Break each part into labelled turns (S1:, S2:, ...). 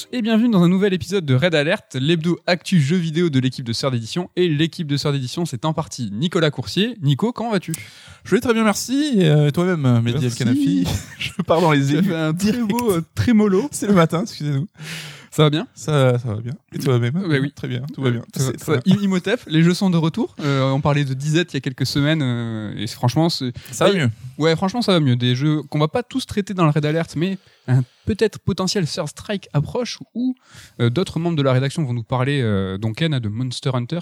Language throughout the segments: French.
S1: Tous et bienvenue dans un nouvel épisode de Red Alert, l'hebdo actu jeux vidéo de l'équipe de Sœurs d'édition. Et l'équipe de Sœurs d'édition, c'est en partie Nicolas Coursier. Nico, comment vas-tu?
S2: Je vais très bien, merci. Et euh, toi-même, Mehdi El. Kanafi Je pars dans les
S1: fait un très beau euh, trémolo.
S2: C'est le matin, excusez-nous.
S1: Ça va bien
S2: Ça, ça va bien. Et toi-même
S1: Bah oui.
S2: Très bien, tout va bien.
S1: Ça- ça-
S2: très bien.
S1: Imhotep, les jeux sont de retour. Euh, on parlait de disette il y a quelques semaines euh, et franchement,
S2: Ça va mieux.
S1: ouais, franchement, ça va mieux. Des jeux qu'on va pas tous traiter dans le Red Alert, mais un peut-être potentiel Third Strike approche où euh, d'autres membres de la rédaction vont nous parler. Euh, donc Ken de Monster Hunter.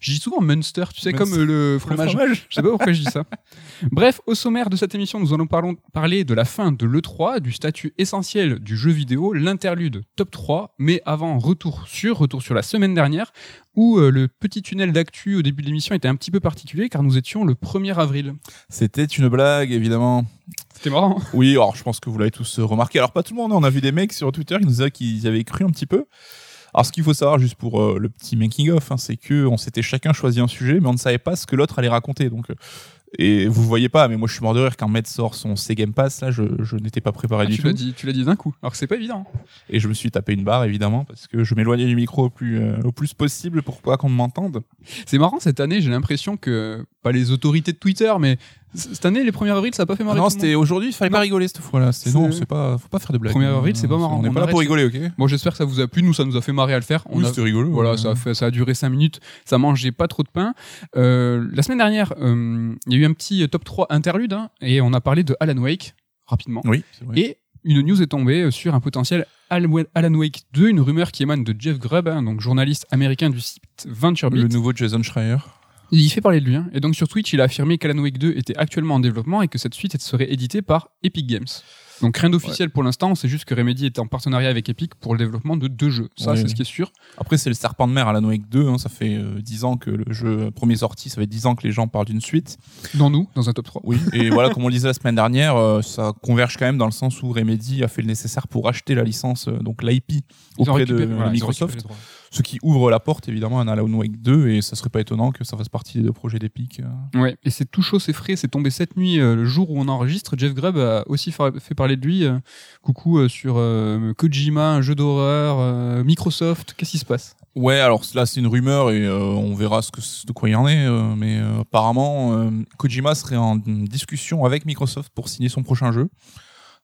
S1: Je dis souvent Munster, tu sais,
S2: Munster.
S1: comme le
S2: Le
S1: fromage.
S2: fromage.
S1: Je sais pas pourquoi je dis ça. Bref, au sommaire de cette émission, nous allons parlons- parler de la fin de l'E3, du statut essentiel du jeu vidéo, l'interlude top 3, mais avant, retour sur, retour sur la semaine dernière, où euh, le petit tunnel d'actu au début de l'émission était un petit peu particulier, car nous étions le 1er avril.
S2: C'était une blague, évidemment.
S1: C'était marrant.
S2: Oui, alors je pense que vous l'avez tous euh, remarqué. Alors pas tout le monde, hein. on a vu des mecs sur Twitter qui nous disaient qu'ils avaient cru un petit peu. Alors ce qu'il faut savoir juste pour euh, le petit making of, hein, c'est que on s'était chacun choisi un sujet, mais on ne savait pas ce que l'autre allait raconter. Donc euh, et vous voyez pas, mais moi je suis mort de rire quand Med sort son C Game Pass. Là, je, je n'étais pas préparé
S1: Ah,
S2: du
S1: tu
S2: tout.
S1: dit, tu l'as dit d'un coup, alors que c'est pas évident.
S2: Et je me suis tapé une barre évidemment parce que je m'éloignais du micro au plus, euh, au plus possible pour pas qu'on m'entende.
S1: C'est marrant, cette année, j'ai l'impression que, pas les autorités de Twitter, mais cette année, les 1er avril, ça a pas fait marrer
S2: non,
S1: le monde.
S2: c'était aujourd'hui, il fallait pas rigoler cette fois-là. C'est non, c'est pas, faut pas faire de blagues.
S1: 1er avril, c'est pas marrant.
S2: On n'est pas là pour rigoler, ok?
S1: Bon, j'espère que ça vous a plu. Nous, ça nous a fait marrer à le faire.
S2: Oui,
S1: a-
S2: c'était rigolo.
S1: Voilà,
S2: ouais.
S1: ça a, fait, ça a duré 5 minutes. Ça mangeait pas trop de pain. Euh, la semaine dernière, euh, il y a eu un petit euh, top 3 interlude hein, et on a parlé de Alan Wake rapidement.
S2: Oui, c'est vrai.
S1: Et une news est tombée sur un potentiel Al- Alan Wake 2, une rumeur qui émane de Jeff Grubb, hein, donc journaliste américain du site VentureBeat.
S2: le nouveau Jason Schreier.
S1: Il fait parler de lui. hein. Et donc sur Twitch, il a affirmé qu'Alan Wake 2 était actuellement en développement et que cette suite serait éditée par Epic Games. Donc rien d'officiel pour l'instant, c'est juste que Remedy est en partenariat avec Epic pour le développement de deux jeux. Ça,
S2: Oui,
S1: c'est
S2: oui.
S1: ce qui est sûr.
S2: Après, c'est le serpent de mer Alan Wake 2. hein, ça fait euh, 10 ans que le jeu premier sorti, ça fait 10 ans que les gens parlent d'une suite.
S1: Dans nous, dans un top 3.
S2: Oui. Et voilà, comme on le disait la semaine dernière, euh, ça converge quand même dans le sens où Remedy a fait le nécessaire pour acheter la licence, euh, donc l'IP, auprès de
S1: voilà,
S2: Microsoft. Ce qui ouvre la porte évidemment à un Alan Wake 2 et ça serait pas étonnant que ça fasse partie des deux projets d'Epic. euh.
S1: Ouais, et c'est tout chaud, c'est frais, c'est tombé cette nuit, euh, le jour où on enregistre. Jeff Grubb a aussi fa- fait parler de lui. euh, coucou sur Kojima, un jeu d'horreur, Microsoft, qu'est-ce qui se passe?
S2: Ouais, alors là c'est une rumeur et euh, on verra ce que, de quoi il en est, euh, mais euh, apparemment Kojima serait en discussion avec Microsoft pour signer son prochain jeu.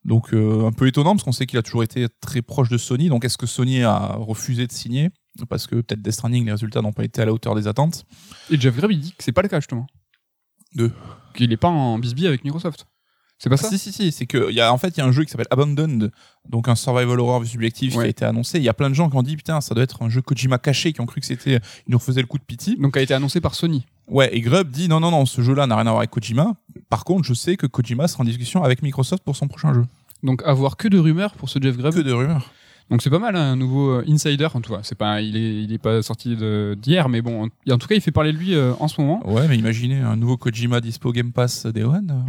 S2: Donc un peu étonnant parce qu'on sait qu'il a toujours été très proche de Sony. Donc est-ce que Sony a refusé de signer? Parce que peut-être Death Stranding les résultats n'ont pas été à la hauteur des attentes.
S1: Et Jeff Grubb, il dit que c'est pas le cas, justement.
S2: De
S1: Qu'il est pas en bisbille avec Microsoft. C'est pas ça
S2: Ah, Si, si, si, c'est que, y a, en fait, il y a un jeu qui s'appelle Abandoned, donc un survival horror vue subjective qui a été annoncé. Il y a plein de gens qui ont dit, putain, ça doit être un jeu Kojima caché, qui ont cru que c'était, il nous refaisait le coup de pitié.
S1: Donc, a été annoncé par Sony.
S2: Ouais, et Grubb dit, non, non, non, ce jeu-là n'a rien à voir avec Kojima. Par contre, je sais que Kojima sera en discussion avec Microsoft pour son prochain jeu.
S1: Donc, avoir que de rumeurs pour ce Jeff Grubb.
S2: Que de rumeurs.
S1: Donc, c'est pas mal, hein, un nouveau euh, insider. En tout cas, c'est pas, il est, il est pas sorti d'hier, mais bon, en, en tout cas, il fait parler de lui euh, en ce moment.
S2: Ouais, mais imaginez un nouveau Kojima dispo Game Pass Day One.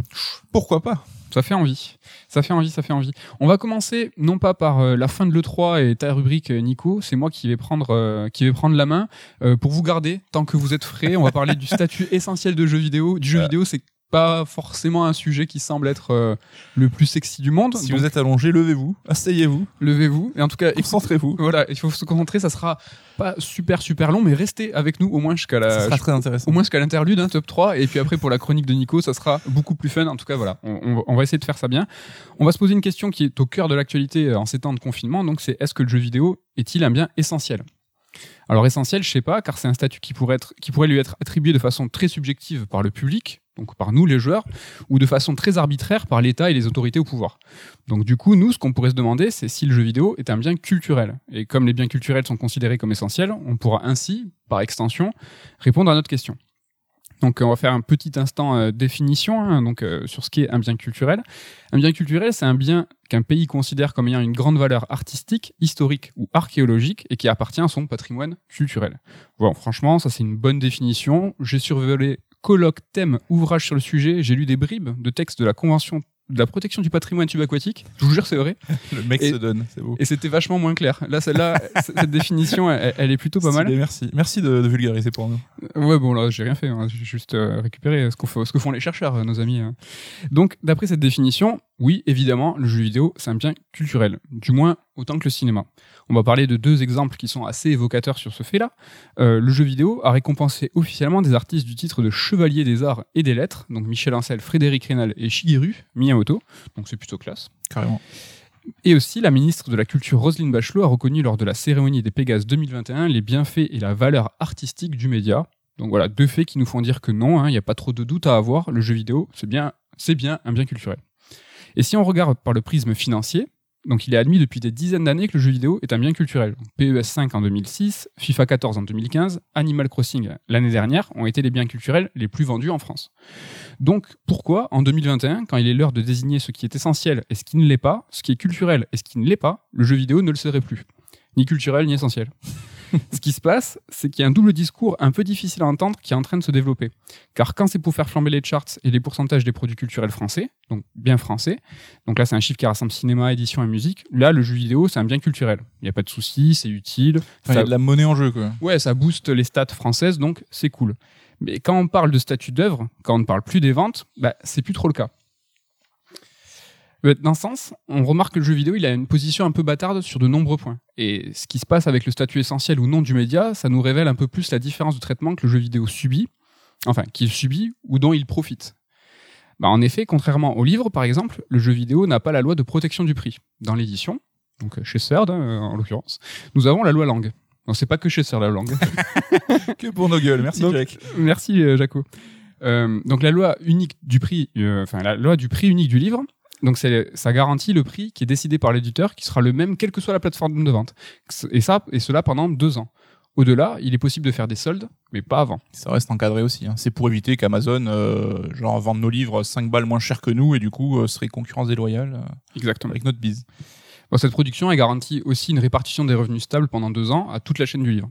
S2: Pourquoi pas?
S1: Ça fait envie. Ça fait envie, ça fait envie. On va commencer non pas par euh, la fin de l'E3 et ta rubrique euh, Nico, c'est moi qui vais prendre, euh, qui vais prendre la main euh, pour vous garder tant que vous êtes frais. On va parler du statut essentiel de jeu vidéo. Du jeu vidéo, c'est pas forcément un sujet qui semble être euh, le plus sexy du monde.
S2: Si
S1: Donc,
S2: vous êtes allongé, levez-vous, asseyez-vous,
S1: levez-vous. Et en tout cas,
S2: concentrez-vous.
S1: voilà, il faut se concentrer. Ça sera pas super super long, mais restez avec nous au moins jusqu'à la,
S2: Ça sera très intéressant.
S1: au moins jusqu'à l'interlude, hein, top 3. Et puis après, pour la chronique de Nico, ça sera beaucoup plus fun. En tout cas, voilà, on, on va- on va essayer de faire ça bien. On va se poser une question qui est au cœur de l'actualité euh, en ces temps de confinement. Donc, c'est est-ce que le jeu vidéo est-il un bien essentiel? Alors, essentiel, je sais pas, car c'est un statut qui pourrait, être, qui pourrait lui être attribué de façon très subjective par le public, donc par nous les joueurs, ou de façon très arbitraire par l'État et les autorités au pouvoir. Donc du coup, nous, ce qu'on pourrait se demander, c'est si le jeu vidéo est un bien culturel. Et comme les biens culturels sont considérés comme essentiels, on pourra ainsi, par extension, répondre à notre question. Donc on va faire un petit instant euh, définition hein, euh, sur ce qu'est un bien culturel. Un bien culturel, c'est un bien qu'un pays considère comme ayant une grande valeur artistique, historique ou archéologique et qui appartient à son patrimoine culturel. Bon, franchement, ça c'est une bonne définition. J'ai survolé colloque, thème, ouvrage sur le sujet. J'ai lu des bribes de textes de la Convention de la protection du patrimoine subaquatique. Je vous jure, c'est vrai.
S2: Le mec
S1: Et-
S2: se donne, c'est beau.
S1: Et c'était vachement moins clair. Là, celle-là, cette définition, elle, elle est plutôt pas mal.
S2: Merci, merci de, de vulgariser pour nous.
S1: Ouais, bon, là, j'ai rien fait. hein. J'ai juste euh, récupéré ce, qu'on ce que font les chercheurs, euh, nos amis. hein. Donc, d'après cette définition, oui, évidemment, le jeu vidéo, c'est un bien culturel, du moins autant que le cinéma. On va parler de deux exemples qui sont assez évocateurs sur ce fait-là. Euh, le jeu vidéo a récompensé officiellement des artistes du titre de Chevalier des Arts et des Lettres, donc Michel Ancel, Frédéric Rénal et Shigeru Miyamoto, donc c'est plutôt classe.
S2: Carrément.
S1: Et aussi, la ministre de la Culture Roselyne Bachelot a reconnu lors de la cérémonie des Pégases 2021 les bienfaits et la valeur artistique du média. Donc voilà, deux faits qui nous font dire que non, hein, il n'y a pas trop de doute à avoir, le jeu vidéo, c'est bien, c'est bien un bien culturel. Et si on regarde par le prisme financier, donc il est admis depuis des dizaines d'années que le jeu vidéo est un bien culturel. PES 5 en 2006, FIFA 14 en 2015, Animal Crossing l'année dernière ont été les biens culturels les plus vendus en France. Donc pourquoi en 2021, quand il est l'heure de désigner ce qui est essentiel et ce qui ne l'est pas, ce qui est culturel et ce qui ne l'est pas, le jeu vidéo ne le serait plus? Ni culturel ni essentiel. Ce qui se passe, c'est qu'il y a un double discours un peu difficile à entendre qui est en train de se développer. Car quand c'est pour faire flamber les charts et les pourcentages des produits culturels français, donc bien français, donc là c'est un chiffre qui rassemble cinéma, édition et musique, là le jeu vidéo c'est un bien culturel. Il n'y a pas de souci, c'est utile.
S2: il y a de la monnaie en jeu quoi.
S1: Ouais, ça booste les stats françaises, donc c'est cool. Mais quand on parle de statut d'œuvre, quand on ne parle plus des ventes, bah, c'est plus trop le cas. Dans ce sens, on remarque que le jeu vidéo il a une position un peu bâtarde sur de nombreux points. Et ce qui se passe avec le statut essentiel ou non du média, ça nous révèle un peu plus la différence de traitement que le jeu vidéo subit, enfin qu'il subit ou dont il profite. Bah, en effet, contrairement au livre par exemple, le jeu vidéo n'a pas la loi de protection du prix. Dans l'édition, donc chez CERD hein, en l'occurrence, nous avons la loi langue. Non, c'est pas que chez CERD la langue.
S2: que pour nos gueules, merci Jack.
S1: Merci euh, Jaco. Euh, donc la loi unique du prix, euh, enfin la loi du prix unique du livre, donc ça garantit le prix qui est décidé par l'éditeur, qui sera le même quelle que soit la plateforme de vente. Et ça, et cela pendant deux ans. Au-delà, il est possible de faire des soldes, mais pas avant.
S2: Ça reste encadré aussi. Hein. C'est pour éviter qu'Amazon euh, genre vende nos livres 5 balles moins cher que nous et du coup euh, serait concurrence déloyale euh,
S1: Exactement.
S2: avec notre bise.
S1: cette production est garantie aussi une répartition des revenus stable pendant deux ans à toute la chaîne du livre.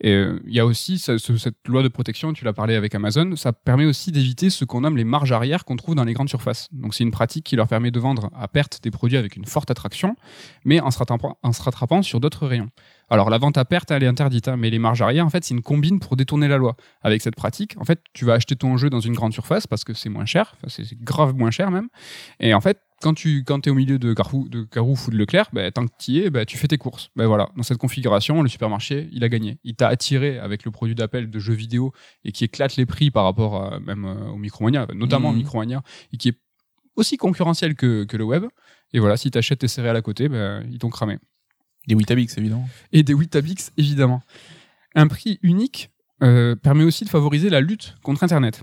S1: Et euh, il y a aussi cette loi de protection, tu l'as parlé avec Amazon, ça permet aussi d'éviter ce qu'on nomme les marges arrière qu'on trouve dans les grandes surfaces. Donc c'est une pratique qui leur permet de vendre à perte des produits avec une forte attraction, mais en se rattrapant, en se rattrapant sur d'autres rayons. Alors la vente à perte, elle est interdite, hein, mais les marges arrière, en fait, c'est une combine pour détourner la loi. Avec cette pratique, en fait, tu vas acheter ton jeu dans une grande surface parce que c'est moins cher, c'est grave moins cher même. Et en fait, quand tu quand es au milieu de Carrefour, de Carouf ou de Leclerc, bah, tant que tu y es, bah, tu fais tes courses. Ben voilà, dans cette configuration, le supermarché, il a gagné. Il t'a attiré avec le produit d'appel de jeux vidéo et qui éclate les prix par rapport à, même euh, au Micromania, notamment au mmh. Micromania, et qui est aussi concurrentiel que, que le web. Et voilà, si tu achètes tes céréales à côté, ils t'ont cramé.
S2: Des Witabix, évidemment.
S1: Et des Witabix, évidemment. Un prix unique euh, permet aussi de favoriser la lutte contre Internet.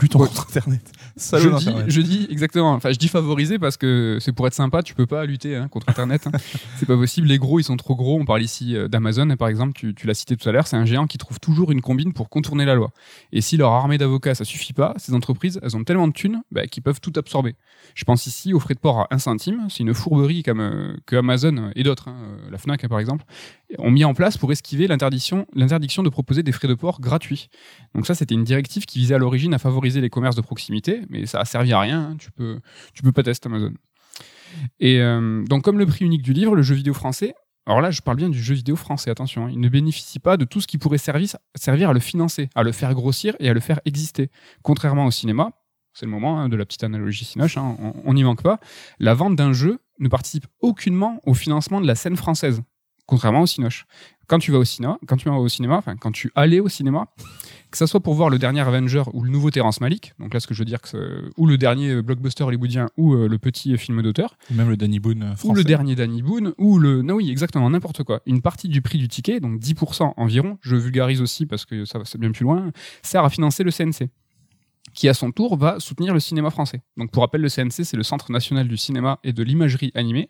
S2: Lutte contre Internet.
S1: je, dis, je dis exactement. Enfin, je dis favoriser parce que c'est pour être sympa, tu peux pas lutter hein, contre Internet. Hein. c'est pas possible. Les gros, ils sont trop gros. On parle ici euh, d'Amazon, par exemple. Tu, tu l'as cité tout à l'heure. C'est un géant qui trouve toujours une combine pour contourner la loi. Et si leur armée d'avocats, ça suffit pas, ces entreprises, elles ont tellement de thunes bah, qu'ils peuvent tout absorber. Je pense ici aux frais de port à 1 centime. C'est une fourberie comme euh, que Amazon et d'autres, hein, euh, la Fnac par exemple, ont mis en place pour esquiver l'interdiction de proposer des frais de port gratuits. Donc ça, c'était une directive qui visait à l'origine à favoriser les commerces de proximité, mais ça a servi à rien. Hein. Tu peux, tu peux pas tester Amazon. Et euh, donc, comme le prix unique du livre, le jeu vidéo français, alors là, je parle bien du jeu vidéo français, attention, hein, il ne bénéficie pas de tout ce qui pourrait servir, à le financer, à le faire grossir et à le faire exister. Contrairement au cinéma, c'est le moment hein, de la petite analogie Cinoche, on n'y manque pas, la vente d'un jeu ne participe aucunement au financement de la scène française contrairement au Cinoche. Quand tu vas au cinéma, quand tu vas au cinéma, enfin quand tu allais au cinéma, que ça soit pour voir le dernier Avenger ou le nouveau Terrence Malick, donc là ce que je veux dire que ou le dernier blockbuster hollywoodien ou euh, le petit film d'auteur,
S2: même le Danny Boone français.
S1: ou le dernier Danny Boone ou le non oui exactement n'importe quoi. Une partie du prix du ticket, donc 10% environ, je vulgarise aussi parce que ça c'est bien plus loin, sert à financer le CNC qui à son tour va soutenir le cinéma français. Donc pour rappel, le CNC, c'est le Centre national du cinéma et de l'imagerie animée.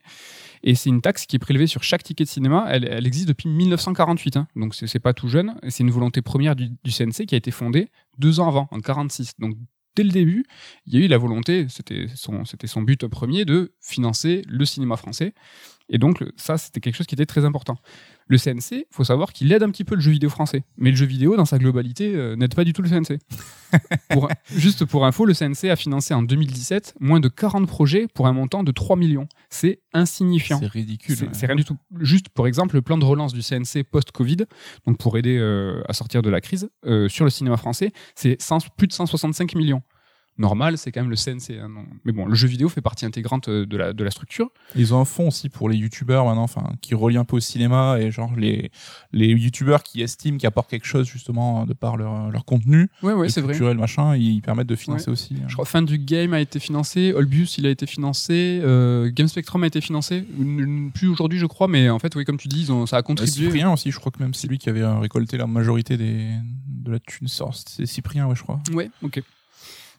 S1: Et c'est une taxe qui est prélevée sur chaque ticket de cinéma. Elle, existe depuis 1948, hein. donc c'est pas tout jeune. C'est une volonté première du, CNC qui a été fondée deux ans avant, en 46. Donc dès le début, il y a eu la volonté, c'était son, son but premier, de financer le cinéma français. Et donc ça, c'était quelque chose qui était très important. Le CNC, faut savoir qu'il aide un petit peu le jeu vidéo français, mais le jeu vidéo dans sa globalité euh, n'aide pas du tout le CNC. juste pour info, le CNC a financé en 2017 moins de 40 projets pour un montant de 3 millions. C'est insignifiant.
S2: C'est ridicule.
S1: C'est rien du tout. Juste pour exemple, le plan de relance du CNC post-Covid, donc pour aider euh, à sortir de la crise, euh, sur le cinéma français, c'est plus de 165 millions. Normal, c'est quand même le CNC. hein. Mais bon, le jeu vidéo fait partie intégrante euh, de la, de la structure.
S2: Ils ont un fond aussi pour les youtubeurs maintenant, enfin, qui relient un peu au cinéma et genre les, les youtubeurs qui estiment qu'ils apportent quelque chose justement de par leur, leur contenu.
S1: Ouais, ouais, c'est vrai.
S2: culturel, machin, ils permettent de financer aussi. hein.
S1: Je crois Fin du Game a été financé, Olbius il a été financé, euh, Game Spectrum a été financé, plus aujourd'hui je crois, mais en fait oui comme tu dis ils ont- ça a contribué.
S2: Cyprien aussi, je crois que même c'est lui qui avait euh, récolté la majorité des, de la thune. C'est Cyprien, ouais, je crois.
S1: Ouais, ok.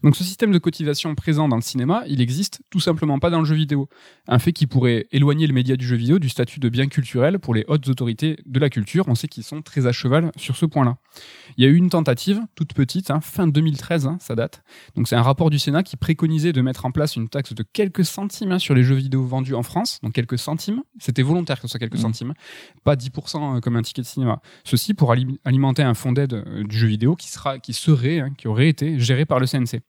S1: Donc ce système de cotisation présent dans le cinéma, il existe tout simplement pas dans le jeu vidéo. Un fait qui pourrait éloigner le média du jeu vidéo du statut de bien culturel pour les hautes autorités de la culture. On sait qu'ils sont très à cheval sur ce point-là. Il y a eu une tentative, toute petite, hein, fin 2013, hein, ça date. Donc c'est un rapport du Sénat qui préconisait de mettre en place une taxe de quelques centimes hein, sur les jeux vidéo vendus en France. Donc quelques centimes. C'était volontaire que ce soit quelques
S2: Mhm.
S1: centimes, pas 10% comme un ticket de cinéma. Ceci pour ali- alimenter un fonds d'aide euh, du jeu vidéo qui, sera, qui serait, qui aurait été géré par le CNC.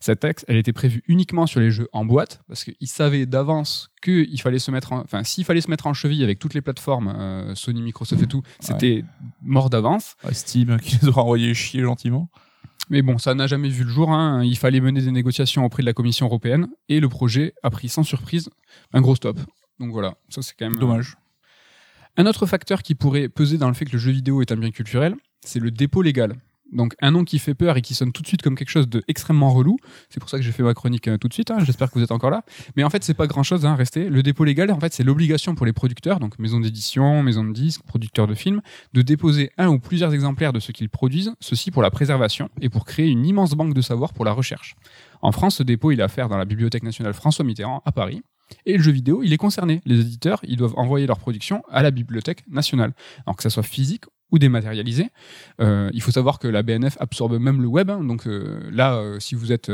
S1: Cette taxe, elle était prévue uniquement sur les jeux en boîte, parce qu'ils savaient d'avance qu'il fallait se mettre en, enfin, s'il fallait se mettre en cheville avec toutes les plateformes, euh, Sony, Microsoft et tout, c'était mort d'avance.
S2: Ouais, Steam qui les aura envoyés chier gentiment.
S1: Mais bon, ça n'a jamais vu le jour. hein. Il fallait mener des négociations auprès de la Commission européenne, et le projet a pris sans surprise un gros stop. Donc voilà, ça c'est quand même
S2: Dommage.
S1: Un autre facteur qui pourrait peser dans le fait que le jeu vidéo est un bien culturel, c'est le dépôt légal. Donc un nom qui fait peur et qui sonne tout de suite comme quelque chose de extrêmement relou. C'est pour ça que j'ai fait ma chronique euh, tout de suite. hein. J'espère que vous êtes encore là. Mais en fait, c'est pas grand chose. Hein, restez. Le dépôt légal, en fait, c'est l'obligation pour les producteurs, donc maisons d'édition, maisons de disques, producteurs de films, de déposer un ou plusieurs exemplaires de ce qu'ils produisent. Ceci pour la préservation et pour créer une immense banque de savoir pour la recherche. En France, ce dépôt, il est à faire dans la Bibliothèque nationale François Mitterrand à Paris. Et le jeu vidéo, il est concerné. Les éditeurs, ils doivent envoyer leur production à la Bibliothèque nationale. Alors que ça soit physique ou dématérialisé. Euh, il faut savoir que la BNF absorbe même le web. hein. donc euh, là, euh, si vous êtes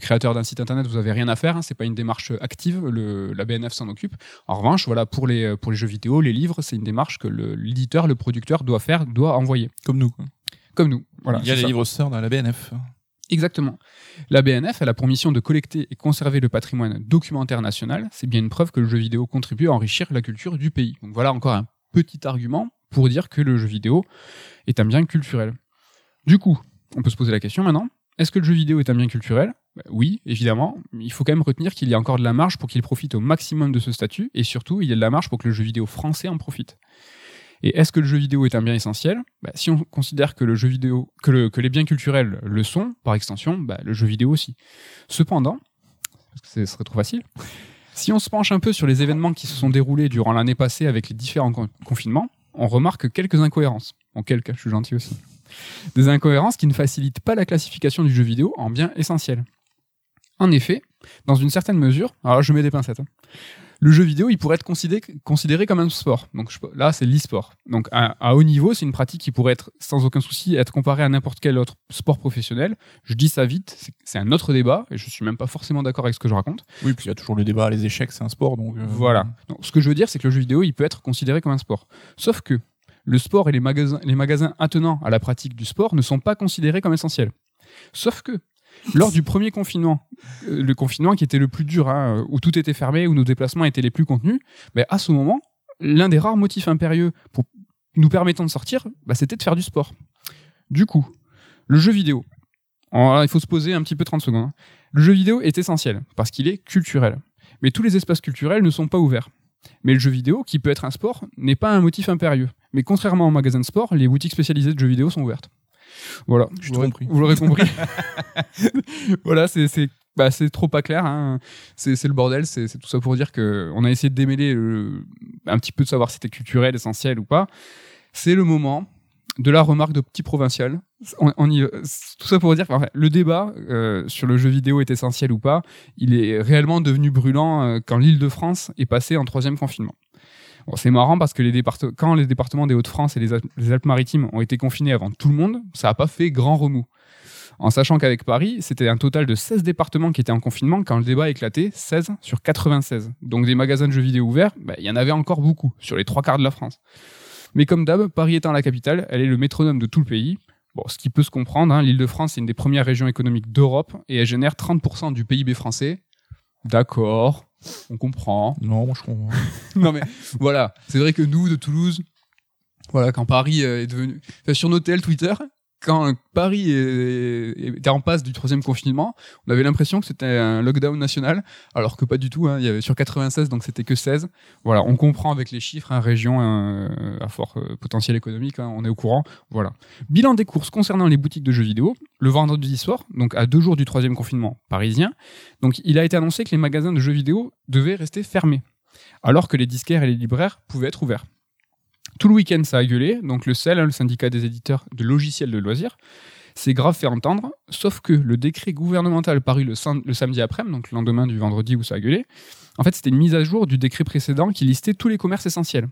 S1: créateur d'un site internet, vous avez rien à faire. Hein, c'est pas une démarche active. Le, la BNF s'en occupe. En revanche, voilà, pour les pour les jeux vidéo, les livres, c'est une démarche que l'éditeur, le, producteur doit faire, doit envoyer.
S2: Comme nous.
S1: Comme nous. Voilà.
S2: Il y a les
S1: ça.
S2: livres sœurs dans la BNF.
S1: Exactement. La BNF, elle a pour mission de collecter et conserver le patrimoine documentaire national. C'est bien une preuve que le jeu vidéo contribue à enrichir la culture du pays. Donc voilà encore un petit argument pour dire que le jeu vidéo est un bien culturel. Du coup, on peut se poser la question maintenant. Est-ce que le jeu vidéo est un bien culturel? Bah Oui, évidemment. Il faut quand même retenir qu'il y a encore de la marge pour qu'il profite au maximum de ce statut. Et surtout, il y a de la marge pour que le jeu vidéo français en profite. Et est-ce que le jeu vidéo est un bien essentiel? Bah, Si on considère que le jeu vidéo, que, le- que les biens culturels le sont, par extension, bah, le jeu vidéo aussi. Cependant, parce ce serait trop facile, si on se penche un peu sur les événements qui se sont déroulés durant l'année passée avec les différents con- confinements, on remarque quelques incohérences. En quelques, je suis gentil aussi. Des incohérences qui ne facilitent pas la classification du jeu vidéo en bien essentiel. En effet, dans une certaine mesure, alors je mets des pincettes, hein, le jeu vidéo, il pourrait être considéré, considéré comme un sport. Donc je- là, c'est l'e-sport. Donc à, à haut niveau, c'est une pratique qui pourrait être sans aucun souci être comparée à n'importe quel autre sport professionnel. Je dis ça vite, c'est- un autre débat et je suis même pas forcément d'accord avec ce que je raconte.
S2: Oui, puis il y a toujours le débat, les échecs, c'est un sport. Donc, euh,
S1: Voilà. Donc, ce que je veux dire, c'est que le jeu vidéo, il peut être considéré comme un sport. Sauf que le sport et les magasins, les magasins attenants à la pratique du sport ne sont pas considérés comme essentiels. Sauf que lors du premier confinement, euh, le confinement qui était le plus dur, hein, où tout était fermé, où nos déplacements étaient les plus contenus, ben, à ce moment, l'un des rares motifs impérieux pour nous permettant de sortir, ben, c'était de faire du sport. Du coup, le jeu vidéo, il faut se poser un petit peu 30 secondes. hein. Le jeu vidéo est essentiel parce qu'il est culturel. Mais tous les espaces culturels ne sont pas ouverts. Mais le jeu vidéo, qui peut être un sport, n'est pas un motif impérieux. Mais contrairement aux magasins de sport, les boutiques spécialisées de jeux vidéo sont ouvertes. Voilà,
S2: J'ai
S1: vous
S2: tout
S1: l'aurez-
S2: compris.
S1: Vous l'aurez compris. voilà, c'est c'est bah, c'est trop pas clair. hein. C'est c'est le bordel. C'est c'est tout ça pour dire que on a essayé de démêler le- un petit peu de savoir si c'était culturel, essentiel ou pas. C'est le moment de la remarque de petit provincial. On, on y- tout ça pour dire que enfin, le débat euh, sur le jeu vidéo est essentiel ou pas, il est réellement devenu brûlant euh, quand l'Île-de-France est passée en troisième confinement. C'est marrant parce que les quand les départements des Hauts-de-France et les Alpes-Maritimes ont été confinés avant tout le monde, ça n'a pas fait grand remous. En sachant qu'avec Paris, c'était un total de 16 départements qui étaient en confinement quand le débat a éclaté, 16 sur 96. Donc des magasins de jeux vidéo ouverts, bah, il y en avait encore beaucoup, sur les trois quarts de la France. Mais comme d'hab, Paris étant la capitale, elle est le métronome de tout le pays. Ce qui peut se comprendre, hein, l'Île-de-France est une des premières régions économiques d'Europe et elle génère 30% du PIB français. D'accord, on comprend.
S2: Non, moi, je comprends.
S1: non mais voilà, c'est vrai que nous de Toulouse, voilà, quand Paris euh, est devenu enfin, sur nos TL Twitter, quand Paris était en passe du troisième confinement, on avait l'impression que c'était un lockdown national, alors que pas du tout. hein. Il y avait sur 96, donc c'était que 16. Voilà, on comprend avec les chiffres, hein, région euh, à fort euh, potentiel économique, hein, on est au courant. Voilà. Bilan des courses concernant les boutiques de jeux vidéo. Le vendredi soir, donc à deux jours du troisième confinement parisien, donc il a été annoncé que les magasins de jeux vidéo devaient rester fermés, alors que les disquaires et les libraires pouvaient être ouverts. Tout le week-end, ça a gueulé. Donc le CEL, hein, le syndicat des éditeurs de logiciels de loisirs, s'est grave fait entendre. Sauf que le décret gouvernemental paru le, sam- le samedi après-midi, donc le lendemain du vendredi où ça a gueulé, en fait, c'était une mise à jour du décret précédent qui listait tous les commerces essentiels.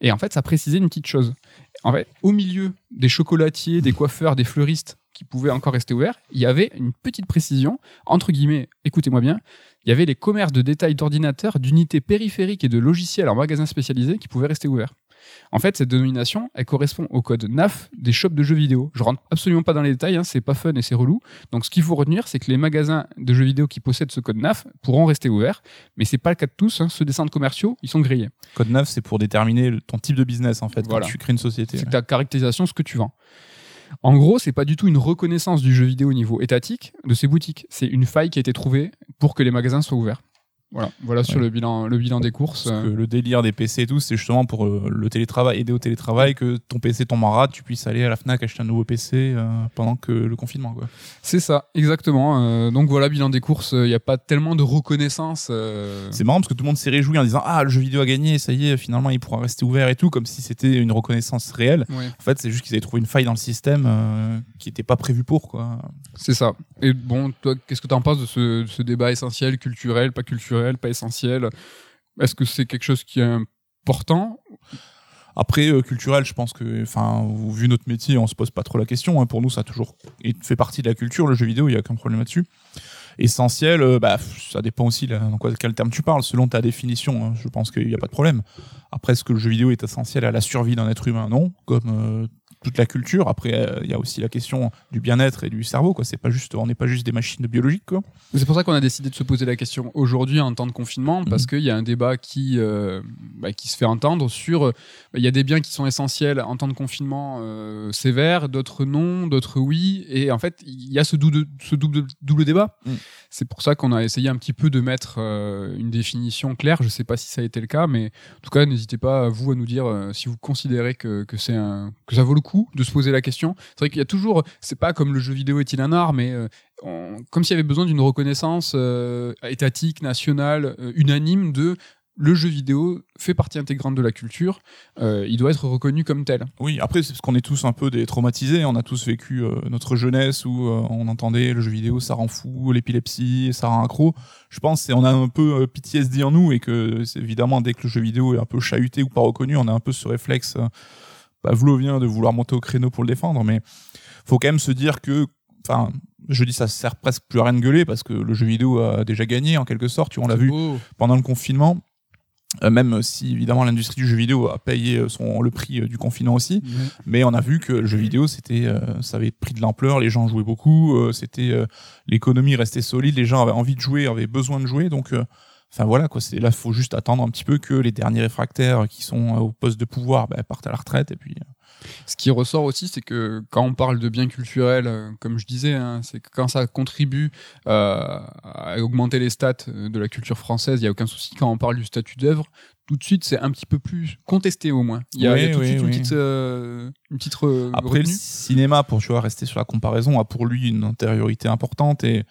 S1: Et en fait, ça précisait une petite chose. En fait, au milieu des chocolatiers, des coiffeurs, des fleuristes qui pouvaient encore rester ouverts, il y avait une petite précision, entre guillemets, écoutez-moi bien, il y avait les commerces de détail d'ordinateurs, d'unités périphériques et de logiciels en magasins spécialisés qui pouvaient rester ouverts. En fait, cette dénomination, elle correspond au code NAF des shops de jeux vidéo. Je rentre absolument pas dans les détails, hein, c'est pas fun et c'est relou. Donc, ce qu'il faut retenir, c'est que les magasins de jeux vidéo qui possèdent ce code NAF pourront rester ouverts, mais c'est pas le cas de tous. hein. Ceux des centres commerciaux, ils sont grillés.
S2: Code 9, c'est pour déterminer ton type de business, en fait,
S1: Voilà.
S2: quand tu crées une société.
S1: C'est ta caractérisation, ce que tu vends. En gros, c'est pas du tout une reconnaissance du jeu vidéo au niveau étatique de ces boutiques. C'est une faille qui a été trouvée pour que les magasins soient ouverts. Voilà, voilà sur le bilan, le bilan des courses.
S2: Parce que le délire des PC et tout, c'est justement pour euh, le télétravail, aider au télétravail, que ton PC tombe en rade, tu puisses aller à la Fnac acheter un nouveau PC euh, pendant que le confinement. Quoi.
S1: C'est ça, exactement. Euh, donc voilà, bilan des courses, il n'y a pas tellement de reconnaissance.
S2: C'est marrant parce que tout le monde s'est réjoui en disant Ah, le jeu vidéo a gagné, ça y est, finalement il pourra rester ouvert et tout, comme si c'était une reconnaissance réelle.
S1: ouais,
S2: En fait, c'est juste qu'ils avaient trouvé une faille dans le système qui n'était pas prévue pour. quoi.
S1: c'est ça. Et bon, toi, qu'est-ce que tu en penses de ce, de ce débat essentiel, culturel, pas culturel, pas essentiel Est-ce que c'est quelque chose qui est important?
S2: Après, euh, culturel, je pense que, enfin, vu notre métier, on se pose pas trop la question. hein. Pour nous, ça a toujours fait partie de la culture, le jeu vidéo, il y a aucun problème là-dessus. Essentiel, euh, bah, ça dépend aussi là, dans quoi, quel terme tu parles. Selon ta définition, hein, je pense qu'il n'y a pas de problème. Après, est-ce que le jeu vidéo est essentiel à la survie d'un être humain? Non, comme euh, toute la culture. Après, euh, il y a aussi la question du bien-être et du cerveau. Quoi. C'est pas juste, on n'est pas juste des machines de biologique. Quoi.
S1: C'est pour ça qu'on a décidé de se poser la question aujourd'hui en temps de confinement, parce
S2: Mhm.
S1: qu'il y a un débat qui, euh, bah, qui se fait entendre sur. euh, bah, Il y a des biens qui sont essentiels en temps de confinement euh, sévère, d'autres non, d'autres oui. Et en fait, il y a ce double, ce double, double débat.
S2: Mhm.
S1: C'est pour ça qu'on a essayé un petit peu de mettre euh, une définition claire. Je sais pas si ça a été le cas, mais en tout cas, n'hésitez pas, vous, à nous dire euh, si vous considérez que, ça vaut le coup de se poser la question. C'est vrai qu'il y a toujours. C'est pas comme le jeu vidéo est-il un art, mais. euh, comme s'il y avait besoin d'une reconnaissance euh, étatique, nationale, euh, unanime de le jeu vidéo fait partie intégrante de la culture, euh, il doit être reconnu comme tel.
S2: Oui, après, c'est parce qu'on est tous un peu des traumatisés. On a tous vécu euh, notre jeunesse où euh, on entendait le jeu vidéo, ça rend fou, l'épilepsie, ça rend accro. Je pense qu'on a un peu PTSD en nous et que, évidemment, dès que le jeu vidéo est un peu chahuté ou pas reconnu, on a un peu ce réflexe pavlovien de vouloir monter au créneau pour le défendre. Mais faut quand même se dire que, enfin, je dis ça sert presque plus à rien de gueuler parce que le jeu vidéo a déjà gagné en quelque sorte. On l'a vu pendant le confinement. Euh, même si évidemment l'industrie du jeu vidéo a payé euh, son, le prix euh, du confinement aussi, mais on a vu que le jeu vidéo c'était euh, ça avait pris de l'ampleur les gens jouaient beaucoup euh, c'était euh, l'économie restait solide les gens avaient envie de jouer avaient besoin de jouer. Donc euh, enfin voilà quoi c'est là faut juste attendre un petit peu que les derniers réfractaires qui sont au poste de pouvoir bah, partent à la retraite et puis
S1: Ce qui ressort aussi, c'est que quand on parle de biens culturels, euh, comme je disais, hein, c'est que quand ça contribue euh, à augmenter les stats euh, de la culture française, il n'y a aucun souci. Quand on parle du statut d'œuvre, tout de suite, c'est un petit peu plus contesté au moins. Il y a,
S2: Oui,
S1: il y a tout de
S2: oui,
S1: suite une petite, euh, une petite re-
S2: après le cinéma pour tu vois rester sur la comparaison a pour lui une antériorité importante et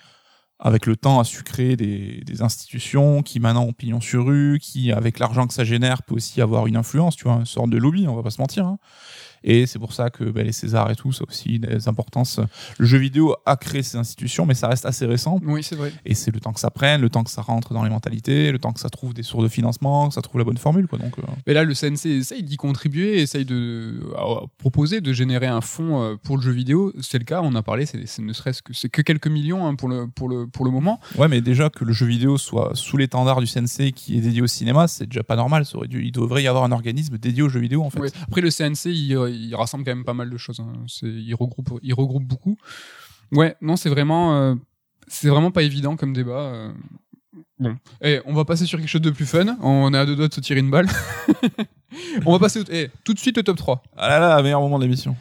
S2: avec le temps a su créer des, des institutions qui maintenant ont pignon sur rue, qui avec l'argent que ça génère peut aussi avoir une influence, tu vois, une sorte de lobby, on va pas se mentir. hein. Et c'est pour ça que bah, les Césars et tout, ça a aussi des importances. Le jeu vidéo a créé ces institutions, mais ça reste assez récent.
S1: Oui, c'est vrai.
S2: Et c'est le temps que ça prenne, le temps que ça rentre dans les mentalités, le temps que ça trouve des sources de financement, que ça trouve la bonne formule. Quoi. Donc, euh,
S1: Mais là, le CNC essaye d'y contribuer, essaye de à- proposer de générer un fonds euh, pour le jeu vidéo. C'est le cas, on a parlé, c'est c'est ne serait-ce que c'est que quelques millions hein, pour le pour le pour le moment.
S2: Ouais, mais déjà que le jeu vidéo soit sous l'étendard du CNC qui est dédié au cinéma, c'est déjà pas normal. Ça aurait dû, il devrait y avoir un organisme dédié au jeu vidéo en fait.
S1: Ouais. Après, le CNC, il, il rassemble quand même pas mal de choses. hein. C'est- Il regroupe il regroupe beaucoup. Ouais, non, c'est vraiment euh, c'est vraiment pas évident comme débat. euh. Bon, Eh, on va passer sur quelque chose de plus fun. On est à deux doigts de se tirer une balle. on va passer eh, tout de suite au top 3.
S2: Ah là là, meilleur moment de l'émission.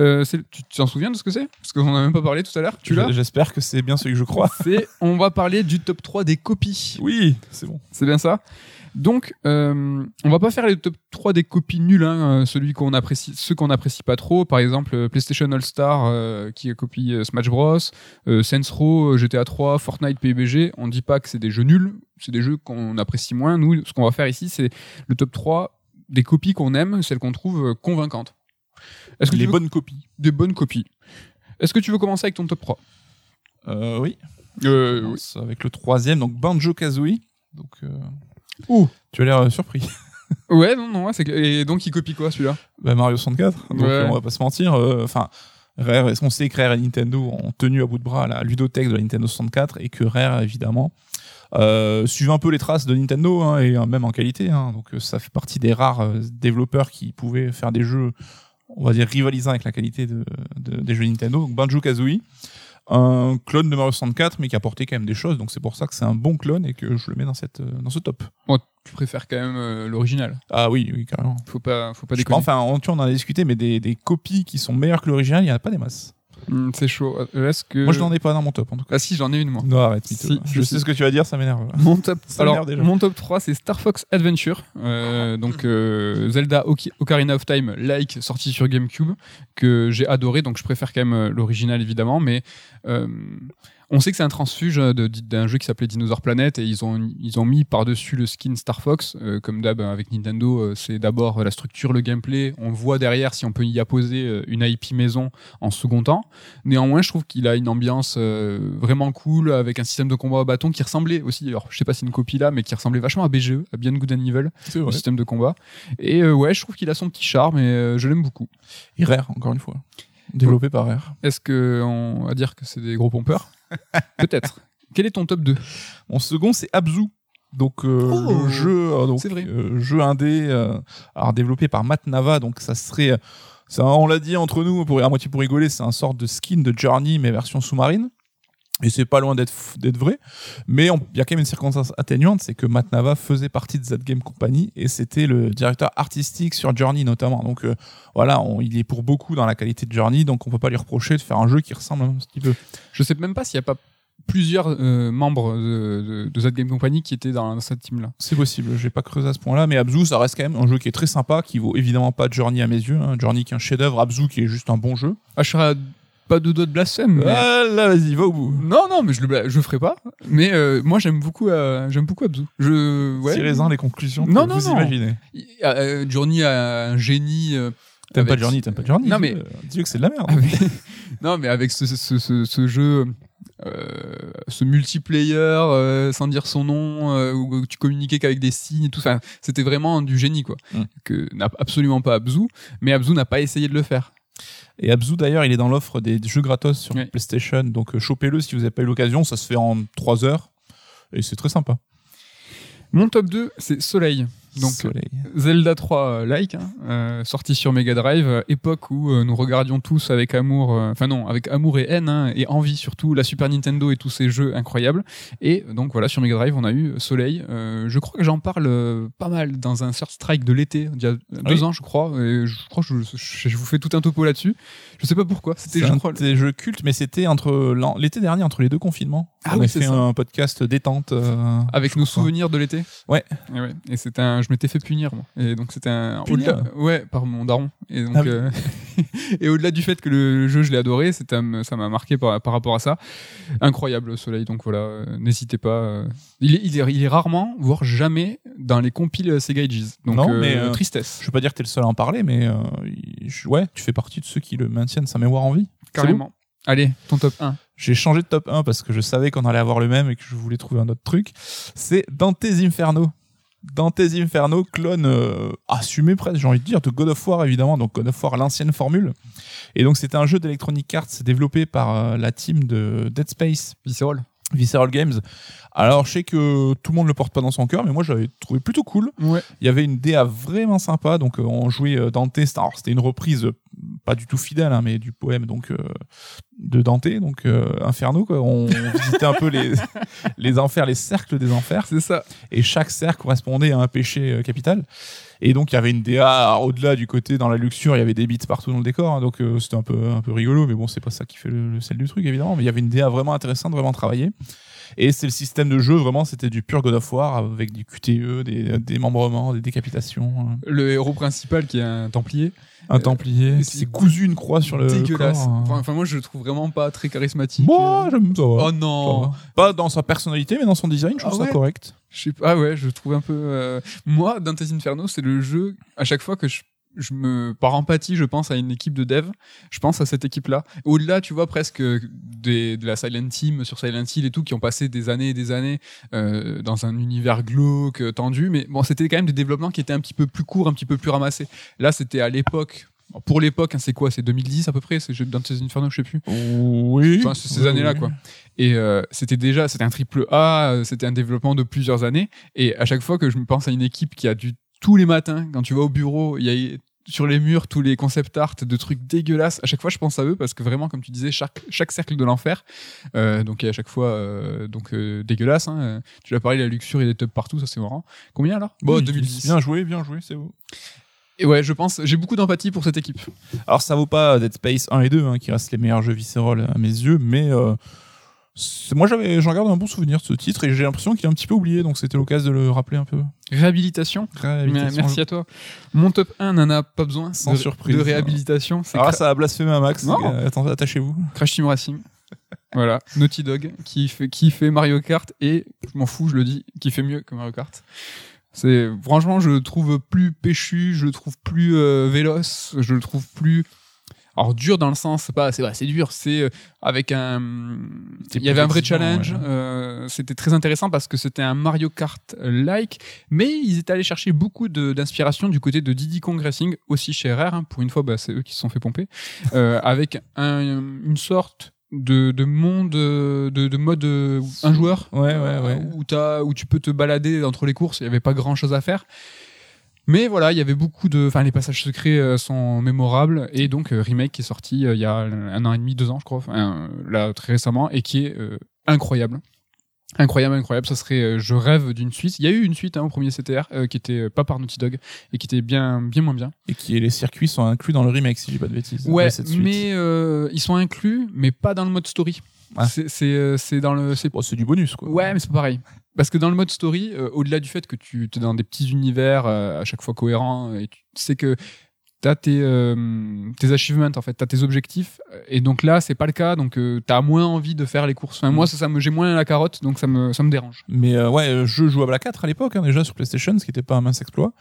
S1: Euh, c'est- tu tu t'en souviens de ce que c'est? Parce qu'on en a même pas parlé tout à l'heure. Tu l'as?
S2: J'espère que c'est bien celui que je crois.
S1: C'est, on va parler du top 3 des copies.
S2: Oui, c'est bon.
S1: C'est bien ça? Donc, euh, on va pas faire les top 3 des copies nulles, hein, euh, celui qu'on apprécie, ceux qu'on apprécie pas trop. Par exemple, euh, PlayStation All Star euh, qui copie euh, Smash Bros, euh, Saints Row, euh, GTA 3, Fortnite, PUBG. On dit pas que c'est des jeux nuls, c'est des jeux qu'on apprécie moins. Nous, ce qu'on va faire ici, c'est le top 3 des copies qu'on aime, celles qu'on trouve euh, convaincantes. Est-ce que
S2: Les
S1: veux-
S2: bonnes copies.
S1: des bonnes copies Est-ce que tu veux commencer avec ton top 3
S2: Euh, oui.
S1: euh,
S2: Avec le troisième, donc Banjo Kazooie. Donc, euh,
S1: Ouh.
S2: tu as l'air euh, surpris.
S1: Ouais, non, non, c'est et donc il copie quoi celui-là?
S2: Bah, Mario 64. Donc,
S1: Ouais.
S2: on va pas se mentir. Enfin, Rare, on sait que Rare et Nintendo ont tenu à bout de bras la ludothèque de la Nintendo 64 et que Rare, évidemment, euh, suivent un peu les traces de Nintendo hein, et même en qualité. hein. donc, ça fait partie des rares développeurs qui pouvaient faire des jeux, on va dire, rivalisant avec la qualité de, de- des jeux Nintendo. Donc, Banjo Kazooie. Un clone de Mario 64, mais qui apportait quand même des choses. Donc, c'est pour ça que c'est un bon clone et que je le mets dans, cette, euh, dans ce top.
S1: Bon, tu préfères quand même euh, l'original.
S2: Ah oui, oui, carrément.
S1: Faut pas, faut pas déconner.
S2: enfin, on, tu vois, on en a discuté, mais des, des copies qui sont meilleures que l'original, il n'y en a pas des masses.
S1: Hmm, c'est chaud. Est-ce que
S2: Moi, je n'en ai pas dans mon top, en tout cas.
S1: Ah si, j'en ai une moi.
S2: Non, arrête.
S1: Si,
S2: je sais ce que tu vas dire, ça m'énerve.
S1: Mon top, alors,
S2: déjà.
S1: mon top 3, c'est Star Fox Adventure. Euh, donc euh, Zelda Ocarina of Time, like, sorti sur GameCube, que j'ai adoré. Donc je préfère quand même euh, l'original, évidemment. Mais euh, on sait que c'est un transfuge euh, d'un jeu qui s'appelait Dinosaur Planet et ils ont, ils ont mis par-dessus le skin Star Fox. Euh, comme d'hab avec Nintendo, euh, c'est d'abord la structure, le gameplay. On voit derrière si on peut y apposer euh, une IP maison en second temps. Néanmoins, je trouve qu'il a une ambiance euh, vraiment cool avec un système de combat à bâton qui ressemblait aussi, alors je sais pas si c'est une copie là, mais qui ressemblait vachement à BGE, à Beyond Good and Evil, le système de combat. Et euh, ouais, je trouve qu'il a son petit charme et euh, je l'aime beaucoup.
S2: Et Rare, encore une fois. Développé par Rare.
S1: Est-ce qu'on va dire que c'est des gros pompeurs? Peut-être. Quel est ton top 2
S2: Mon second, c'est Abzu. Donc, euh,
S1: Oh,
S2: le jeu, euh, donc,
S1: vrai.
S2: euh, jeu indé, alors développé par Matt Nava. Donc, ça serait, ça, on l'a dit entre nous, pour, à moitié pour rigoler, c'est un sort de skin de Journey, mais version sous-marine. Et c'est pas loin d'être vrai. Mais il y a quand même une circonstance atténuante, c'est que Matt Nava faisait partie de Z Game Company et c'était le directeur artistique sur Journey notamment. Donc euh, voilà, on- il est pour beaucoup dans la qualité de Journey, donc on peut pas lui reprocher de faire un jeu qui ressemble un petit peu.
S1: Je sais même pas s'il y a pas plusieurs euh, membres de, de, Game Company qui étaient dans, dans cette team là.
S2: C'est possible, j'ai pas creusé à ce point-là, mais Abzu, ça reste quand même un jeu qui est très sympa, qui vaut évidemment pas Journey à mes yeux. hein. Journey qui est un chef-d'œuvre, Abzu qui est juste un bon jeu.
S1: Ah, je serais à pas de doigt de blasphème. mais-
S2: Ah là, vas-y, va au bout.
S1: Non, non, mais je le, bla- je le ferai pas. Mais euh, moi, j'aime beaucoup, euh, j'aime beaucoup Abzu. Je, ouais.
S2: Tirez-en les conclusions
S1: Non,
S2: que
S1: non,
S2: vous
S1: non.
S2: imaginez.
S1: Il- euh, Journey a un génie. euh,
S2: T'aimes pas
S1: avec-
S2: Journey, t'aimes pas Journey.
S1: Non, mais-
S2: dis-le. Dis-le que c'est de la merde.
S1: avec- non, mais avec ce, ce, ce, ce jeu, euh, ce multiplayer, euh, sans dire son nom, euh, où tu communiquais qu'avec des signes et tout. Enfin, c'était vraiment du génie, quoi.
S2: Mm.
S1: Que n'a absolument pas Abzu, mais Abzu n'a pas essayé de le faire.
S2: Et Abzu d'ailleurs, il est dans l'offre des jeux gratos sur
S1: Ouais.
S2: PlayStation, donc euh, chopez-le si vous n'avez pas eu l'occasion, ça se fait en 3 heures et c'est très sympa.
S1: Mon top 2, c'est Soleil. Donc,
S2: Soleil.
S1: Zelda 3 euh, like, hein, euh, sorti sur Mega Drive, euh, époque où euh, nous regardions tous avec amour, euh, enfin non, avec amour et haine hein, et envie surtout la Super Nintendo et tous ces jeux incroyables. Et donc voilà, sur Mega Drive, on a eu Soleil. Je crois que j'en parle pas mal dans un Third Strike de l'été, il y a deux
S2: Oui.
S1: ans, je crois. Et je crois que je, je- je vous fais tout un topo là-dessus. Je sais pas pourquoi. C'était, je
S2: un
S1: crois,
S2: de tes jeux cultes, mais c'était entre l'été dernier, entre les deux confinements.
S1: Ah
S2: on
S1: oui,
S2: a
S1: c'est
S2: fait
S1: ça.
S2: un podcast détente. euh,
S1: avec nos souvenirs de l'été.
S2: Ouais.
S1: Et, ouais. Et c'était un, je m'étais fait punir moi. Et donc c'était un au-delà, ouais, par mon daron. Et donc
S2: Ah oui.
S1: euh, et au-delà du fait que le jeu je l'ai adoré, ça m'a marqué par, par rapport à ça. Incroyable le soleil. Donc voilà, euh, n'hésitez pas. Il est, il est, il est rarement, voire jamais dans les compiles Sega Ages. Donc
S2: Non,
S1: euh,
S2: mais, euh,
S1: tristesse.
S2: Je veux pas dire que t'es le seul à en parler, mais euh, ouais, tu fais partie de ceux qui le maintiennent sa mémoire en vie.
S1: Carrément. Allez, ton top 1.
S2: J'ai changé de top 1 parce que je savais qu'on allait avoir le même et que je voulais trouver un autre truc. C'est Dante's Inferno. Dante's Inferno, clone euh, assumé presque, j'ai envie de dire, de God of War évidemment, donc God of War l'ancienne formule. Et donc c'était un jeu d'Electronic Arts développé par euh, la team de Dead Space,
S1: Visceral.
S2: Visceral Games. Alors je sais que tout le monde ne le porte pas dans son cœur, mais moi j'avais trouvé plutôt cool.
S1: Ouais.
S2: Il y avait une DA vraiment sympa, donc euh, on jouait euh, Dante. c'était- alors, C'était une reprise euh, pas du tout fidèle, hein, mais du poème donc de Dante, donc Inferno. Quoi. On visitait un peu les les enfers, les cercles des enfers,
S1: C'est ça.
S2: et chaque cercle correspondait à un péché capital. Et donc il y avait une DA au-delà du côté dans la luxure, il y avait des bits partout dans le décor, hein, donc euh, c'était un peu un peu rigolo, mais bon c'est pas ça qui fait le, sel du truc évidemment. Mais il y avait une DA vraiment intéressante, vraiment travaillée. Et c'est le système de jeu vraiment, c'était du pur God of War avec du QTE, des démembrements, des décapitations. hein.
S1: Le héros principal qui est un templier.
S2: Un
S1: Euh,
S2: templier,
S1: c'est
S2: c'est cousu une croix sur le
S1: dégueulasse.
S2: corps, hein.
S1: Enfin, enfin, moi, je le trouve vraiment pas très charismatique.
S2: Moi,
S1: Euh,
S2: j'aime ça.
S1: Oh
S2: Ça
S1: non.
S2: Pas dans sa personnalité, mais dans son design, je
S1: Ah
S2: trouve ça
S1: ouais
S2: correct.
S1: Je sais pas, ah ouais, je trouve un peu. euh, Moi, Dante's Inferno, c'est le jeu, à chaque fois que je, je me. Par empathie, je pense à une équipe de dev, je pense à cette équipe-là. Au-delà, tu vois, presque des, de la Silent Team sur Silent Hill et tout, qui ont passé des années et des années euh, dans un univers glauque, euh, tendu, mais bon, c'était quand même des développements qui étaient un petit peu plus courts, un petit peu plus ramassés. Là, c'était à l'époque. Pour l'époque, hein, c'est quoi? C'est 2010 à peu près, c'est Dante's Inferno, je sais plus.
S2: Oui.
S1: Enfin, c'est ces
S2: Oui,
S1: années-là,
S2: oui.
S1: quoi. Et euh, c'était déjà, c'était un triple A, c'était un développement de plusieurs années. Et à chaque fois que je me pense à une équipe qui a dû tous les matins, quand tu vas au bureau, il y a sur les murs tous les concept art de trucs dégueulasses. À chaque fois, je pense à eux parce que vraiment, comme tu disais, chaque, chaque cercle de l'enfer, euh, donc à chaque fois, euh, donc euh, dégueulasse. Hein, tu l'as parlé, la luxure et des tubs partout, ça c'est marrant. Combien alors? Bon,
S2: Oui,
S1: 2010.
S2: Bien joué, bien joué, c'est beau.
S1: Et ouais, je pense, j'ai beaucoup d'empathie pour cette équipe.
S2: Alors ça vaut pas Dead Space 1 et 2 hein, qui restent les meilleurs jeux viscérales à mes yeux, mais euh, moi j'avais j'en garde un bon souvenir de ce titre et j'ai l'impression qu'il est un petit peu oublié, donc c'était l'occasion de le rappeler un peu.
S1: Réhabilitation.
S2: Réhabilitation.
S1: Merci à toi. Mon top 1 n'en a pas besoin
S2: Sans
S1: de,
S2: surprise.
S1: de réhabilitation.
S2: Alors là, ça a blasphémé un max.
S1: Non.
S2: gars. Attendez, attachez-vous.
S1: Crash Team Racing. voilà, Naughty Dog qui fait qui fait Mario Kart et je m'en fous, je le dis, qui fait mieux que Mario Kart. C'est franchement, je le trouve plus péchu, je le trouve plus euh, véloce, je le trouve plus alors dur dans le sens, c'est pas c'est dur, c'est euh, avec un il y avait un vrai challenge,
S2: ouais.
S1: euh, c'était très intéressant parce que c'était un Mario Kart like, mais ils étaient allés chercher beaucoup d'inspiration du côté de Diddy Kong Racing, aussi chez Rare, hein, pour une fois, bah, c'est eux qui se sont fait pomper, euh, avec un- une sorte de, de monde de, de mode un joueur
S2: Ouais, ouais, ouais.
S1: où tu peux te balader entre les courses il n'y avait pas grand chose à faire mais voilà il y avait beaucoup de enfin les passages secrets euh, sont mémorables et donc euh, remake qui est sorti euh, il y a un an et demi deux ans je crois enfin, là très récemment et qui est incroyable Incroyable, incroyable. Ça serait, euh, je rêve d'une suite. Il y a eu une suite hein, au premier CTR euh, qui était euh, pas par Naughty Dog et qui était bien, bien moins bien.
S2: Et qui les circuits sont inclus dans le remake, si je dis pas de bêtises.
S1: Ouais,
S2: de cette suite.
S1: mais ils sont inclus, mais pas dans le mode story. C'est, c'est, euh, c'est dans le, c'est
S2: Bon, c'est du bonus, quoi.
S1: Ouais, mais c'est pas pareil. Parce que dans le mode story, euh, au-delà du fait que tu es dans des petits univers euh, à chaque fois cohérents, et tu sais que t'as tes, euh, tes achievements, en fait, t'as tes objectifs, et donc là, c'est pas le cas, donc euh, t'as moins envie de faire les courses. Enfin, moi, ça, ça me, j'ai moins la carotte, donc ça me, ça me dérange.
S2: Mais euh, ouais, euh, jeu jouable à 4 à l'époque, hein, déjà sur PlayStation, ce qui était pas un mince exploit.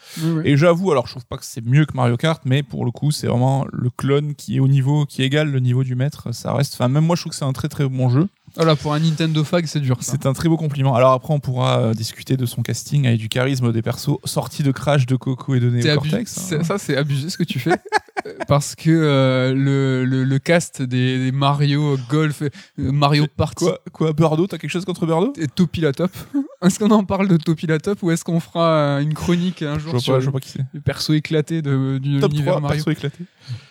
S2: Et j'avoue, alors je trouve pas que c'est mieux que Mario Kart, mais pour le coup, c'est vraiment le clone qui est au niveau, qui égale le niveau du maître. Ça reste, enfin, même moi, je trouve que c'est un très très bon jeu.
S1: Voilà, pour un Nintendo Fag, c'est dur.
S2: C'est un très beau compliment. Alors après, on pourra euh, discuter de son casting et du charisme des persos sortis de Crash, de Coco et de
S1: C'est
S2: Neo
S1: abusé-
S2: Cortex.
S1: c'est-
S2: hein.
S1: Ça, c'est abusé ce que tu fais. Parce que euh, le, le, le cast des, des Mario Golf, euh, Mario Party
S2: Quoi, quoi, Birdo T'as quelque chose contre Birdo?
S1: Et Topi la Top. Est-ce qu'on en parle de Topi la Top ou est-ce qu'on fera une chronique un
S2: Je
S1: jour
S2: vois
S1: sur
S2: pas, je vois pas qui c'est.
S1: les persos éclatés de, du
S2: Top
S1: l'univers
S2: 3,
S1: Mario?
S2: perso éclaté.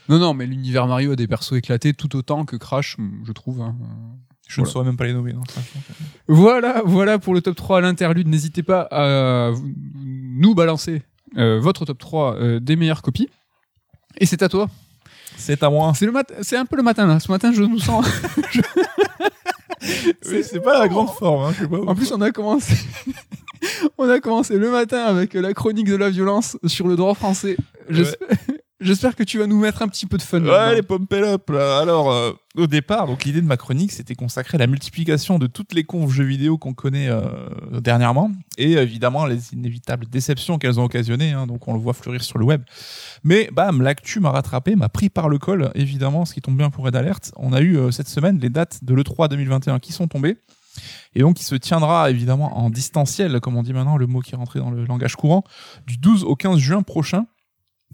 S1: Non, non, mais l'univers Mario a des persos éclatés tout autant que Crash, je trouve. hein.
S2: Je ne saurais même pas les nommer. non.
S1: Voilà, voilà pour le top 3 à l'interlude. N'hésitez pas à nous balancer euh, votre top 3 euh, des meilleures copies. Et c'est à toi.
S2: C'est à moi.
S1: C'est le mat- c'est un peu le matin là. Ce matin, je nous sens. je-
S2: Oui, c'est pas la grande forme. Hein, je sais pas.
S1: En plus, on a commencé. on a commencé le matin avec la chronique de la violence sur le droit français. J'espère que tu vas nous mettre un petit peu de fun.
S2: Ouais, les pommes up là. Alors, euh, au départ, donc l'idée de ma chronique, c'était consacrée à la multiplication de toutes les confs jeux vidéo qu'on connaît euh, dernièrement, et évidemment les inévitables déceptions qu'elles ont occasionnées. hein, donc, on le voit fleurir sur le web. Mais bam, l'actu m'a rattrapé, m'a pris par le col. Évidemment, ce qui tombe bien pour Red Alert. On a eu euh, cette semaine les dates de l'E3 2021 qui sont tombées. Et donc, il se tiendra évidemment en distanciel, comme on dit maintenant, le mot qui est rentré dans le langage courant, du 12 au 15 juin prochain.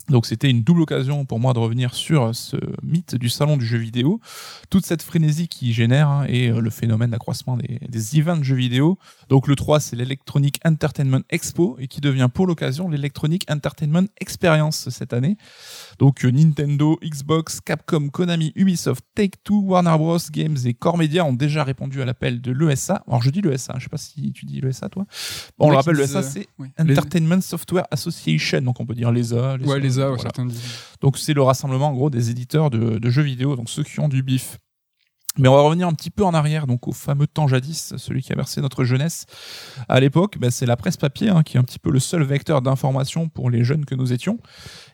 S2: Donc c'était une double occasion pour moi de revenir sur ce mythe du salon du jeu vidéo, toute cette frénésie qui génère hein, et euh, le phénomène d'accroissement des, des events de jeux vidéo. Donc le 3 c'est l'Electronic Entertainment Expo et qui devient pour l'occasion l'Electronic Entertainment Experience cette année. Donc euh, Nintendo, Xbox, Capcom, Konami, Ubisoft, Take-Two, Warner Bros Games et Core Media ont déjà répondu à l'appel de l'ESA. Alors je dis l'ESA, je sais pas si tu dis l'ESA toi. Bon, on le rappelle l'ESA c'est
S1: oui.
S2: Entertainment Software Association, donc on peut dire l'ESA.
S1: Ouais, les A, ouais,
S2: voilà.
S1: certains disent.
S2: Donc c'est le rassemblement en gros des éditeurs de, de jeux vidéo, donc ceux qui ont du bif. Mais on va revenir un petit peu en arrière, donc au fameux temps jadis, celui qui a versé notre jeunesse. À l'époque, ben, c'est la presse papier hein, qui est un petit peu le seul vecteur d'information pour les jeunes que nous étions.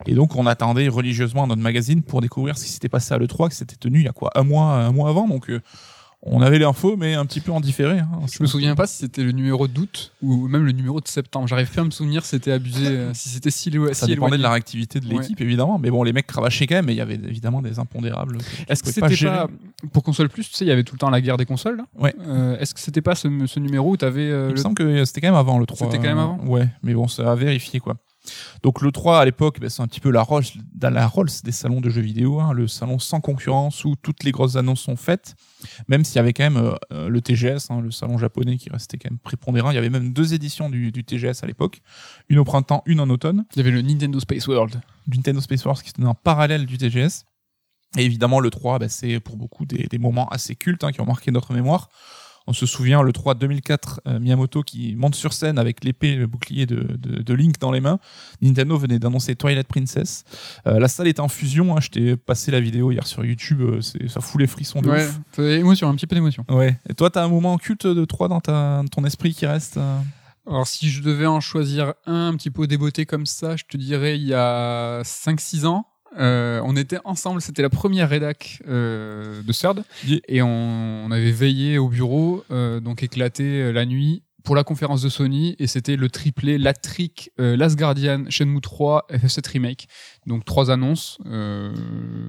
S2: Et donc on attendait religieusement notre magazine pour découvrir ce qui s'était passé à l'E3, qui s'était tenu il y a quoi un mois, un mois avant. Donc euh, on avait l'info, mais un petit peu en différé. hein.
S1: Je me souviens pas si c'était le numéro d'août ou même le numéro de septembre. J'arrive plus à me souvenir si c'était abusé, euh, si c'était si, élo-
S2: Ça
S1: si
S2: dépendait de la réactivité de l'équipe, évidemment. Mais bon, les mecs cravachaient quand même, mais il y avait évidemment des impondérables. tu
S1: Est-ce que c'était pas, pour console plus, tu sais, il y avait tout le temps la guerre des consoles. là
S2: Ouais.
S1: Euh, Est-ce que c'était pas ce, ce numéro où t'avais euh,
S2: Il me
S1: le...
S2: semble que c'était quand même avant le 3.
S1: C'était quand même avant
S2: Ouais, mais bon, ça a vérifié quoi. Donc le 3 à l'époque, ben, c'est un petit peu la dans la Rolls des salons de jeux vidéo, hein, le salon sans concurrence où toutes les grosses annonces sont faites, même s'il y avait quand même euh, euh, le TGS, hein, le salon japonais qui restait quand même prépondérant. Il y avait même deux éditions du, du TGS à l'époque, une au printemps, une en automne.
S1: Il y avait le Nintendo Space World.
S2: du Nintendo Space Wars qui se tenait en parallèle du TGS. Et évidemment, le 3, bah, c'est pour beaucoup des, des moments assez cultes hein, qui ont marqué notre mémoire. On se souvient, le 3 2004, euh, Miyamoto qui monte sur scène avec l'épée et le bouclier de, de, de Link dans les mains. Nintendo venait d'annoncer Twilight Princess. Euh, la salle était en fusion. Hein, je t'ai passé la vidéo hier sur YouTube. euh, c'est- ça fout les frissons de
S1: Ouais,
S2: ouf.
S1: émotion, un petit peu d'émotion.
S2: Ouais. Et toi, t'as un moment culte de 3 dans, ta, ton esprit qui reste
S1: Alors, si je devais en choisir un, un petit peu déboté comme ça, je te dirais il y a 5-6 ans. Euh, on était ensemble, c'était la première rédac euh, de CERD,
S2: Yeah.
S1: et on, on avait veillé au bureau, euh, donc éclaté la nuit pour la conférence de Sony, et c'était le triplé Latric, Last Guardian, Shenmue 3, FF7 Remake. Donc trois annonces.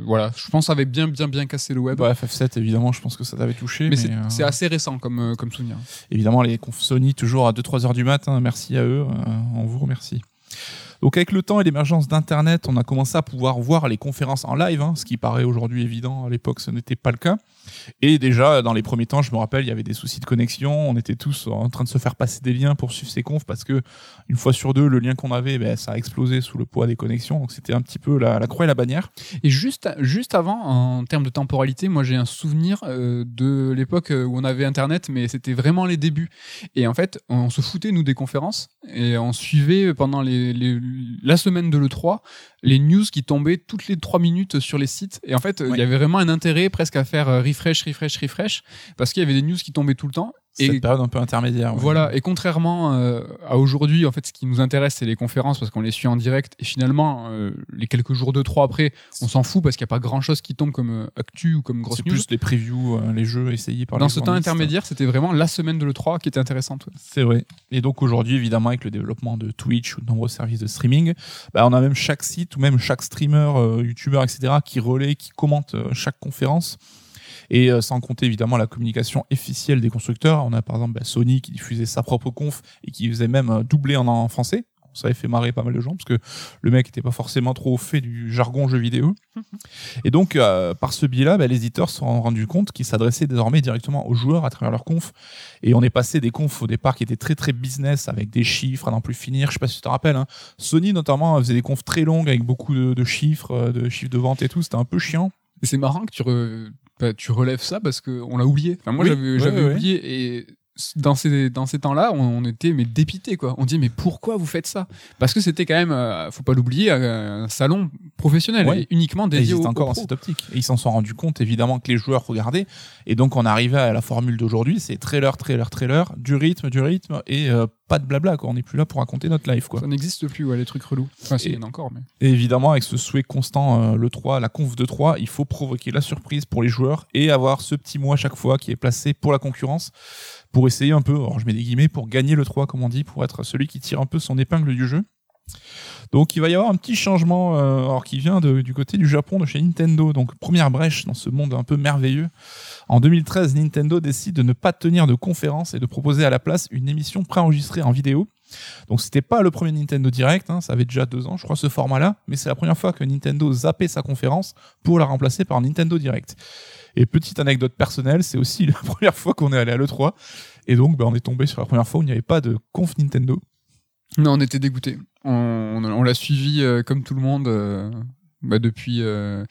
S1: voilà, je pense que ça avait bien, bien, bien cassé le web.
S2: Bah, FF7, évidemment, je pense que ça t'avait touché.
S1: mais
S2: Mais,
S1: c'est assez récent comme, comme souvenir.
S2: Évidemment, les confs Sony, toujours à 2-3 heures du matin. Merci à eux. on vous remercie. Donc, avec le temps et l'émergence d'Internet, on a commencé à pouvoir voir les conférences en live, hein, ce qui paraît aujourd'hui évident. À l'époque, ce n'était pas le cas. Et déjà, dans les premiers temps, je me rappelle, il y avait des soucis de connexion. On était tous en train de se faire passer des liens pour suivre ces confs parce que, une fois sur deux, le lien qu'on avait, ben, ça a explosé sous le poids des connexions. Donc, c'était un petit peu la, la croix et la bannière.
S1: Et juste, juste avant, en termes de temporalité, moi j'ai un souvenir euh, de l'époque où on avait Internet, mais c'était vraiment les débuts. Et en fait, on se foutait, nous, des conférences, et on suivait pendant les- la semaine de l'E3 les news qui tombaient toutes les trois minutes sur les sites. Et en fait, il
S2: Ouais.
S1: y avait vraiment un intérêt presque à faire euh, refresh, refresh, refresh, parce qu'il y avait des news qui tombaient tout le temps.
S2: Cette
S1: Et
S2: période un peu intermédiaire. ouais.
S1: voilà, et contrairement euh, à aujourd'hui, en fait, ce qui nous intéresse, c'est les conférences parce qu'on les suit en direct. Et finalement, euh, les quelques jours de trois après, on s'en fout parce qu'il n'y a pas grand chose qui tombe comme euh, actu ou comme grosse
S2: C'est
S1: news.
S2: plus les previews, les jeux essayés par
S1: Dans
S2: les
S1: ce temps intermédiaire, c'était vraiment la semaine de l'E3 qui était intéressante. ouais.
S2: C'est vrai. Et donc aujourd'hui, évidemment, avec le développement de Twitch ou de nombreux services de streaming, bah, on a même chaque site ou même chaque streamer, youtubeur, etc., qui relaie, qui commente chaque conférence. Et euh, sans compter évidemment la communication officielle des constructeurs. On a par exemple bah, Sony qui diffusait sa propre conf et qui faisait même euh, doubler en, en français. Ça avait fait marrer pas mal de gens parce que le mec était pas forcément trop au fait du jargon jeu vidéo. Et donc, euh, par ce biais-là, bah, les éditeurs se sont rendus compte qu'ils s'adressaient désormais directement aux joueurs à travers leurs confs. Et on est passé des confs au départ qui étaient très très business avec des chiffres à n'en plus finir. Je sais pas si tu te rappelles. Hein. Sony notamment faisait des confs très longues avec beaucoup de, de chiffres, de chiffres de vente et tout. C'était un peu chiant.
S1: C'est marrant que tu, re- bah, tu relèves ça parce qu'on l'a oublié. Enfin, moi,
S2: Oui,
S1: j'avais
S2: ouais,
S1: j'avais
S2: ouais.
S1: oublié et dans ces, dans ces temps-là, on, était mais dépités quoi. On dit mais pourquoi vous faites ça? Parce que c'était quand même, euh, faut pas l'oublier, euh, un salon professionnel
S2: Ouais.
S1: et uniquement
S2: Et
S1: dédié
S2: étaient
S1: aux,
S2: encore
S1: aux
S2: dans cette optique. Et ils s'en sont rendus compte évidemment que les joueurs regardaient. Et donc on arrivait à la formule d'aujourd'hui, c'est trailer, trailer, trailer, du rythme, du rythme et euh, pas de blabla. Quoi. On n'est plus là pour raconter notre life. Quoi.
S1: Ça n'existe plus, ouais, les trucs relous. Enfin,
S2: Et-
S1: il y en a encore, mais.
S2: Et évidemment, avec ce souhait constant, euh, le 3, la conf de 3, il faut provoquer la surprise pour les joueurs et avoir ce petit mot à chaque fois qui est placé pour la concurrence pour essayer un peu, alors je mets des guillemets, pour gagner le 3, comme on dit, pour être celui qui tire un peu son épingle du jeu. Donc il va y avoir un petit changement euh, alors qui vient de- du côté du Japon, de chez Nintendo. Donc première brèche dans ce monde un peu merveilleux. En 2013, Nintendo décide de ne pas tenir de conférence et de proposer à la place une émission préenregistrée en vidéo Donc c'était pas le premier Nintendo Direct, hein, ça avait déjà deux ans, je crois, ce format-là, mais c'est la première fois que Nintendo zappait sa conférence pour la remplacer par Nintendo Direct. Et petite anecdote personnelle, c'est aussi la première fois qu'on est allé à l'E3, et donc bah, on est tombé sur la première fois où il n'y avait pas de conf Nintendo.
S1: Non, on était on, on l'a suivi euh, comme tout le monde euh, bah, depuis euh,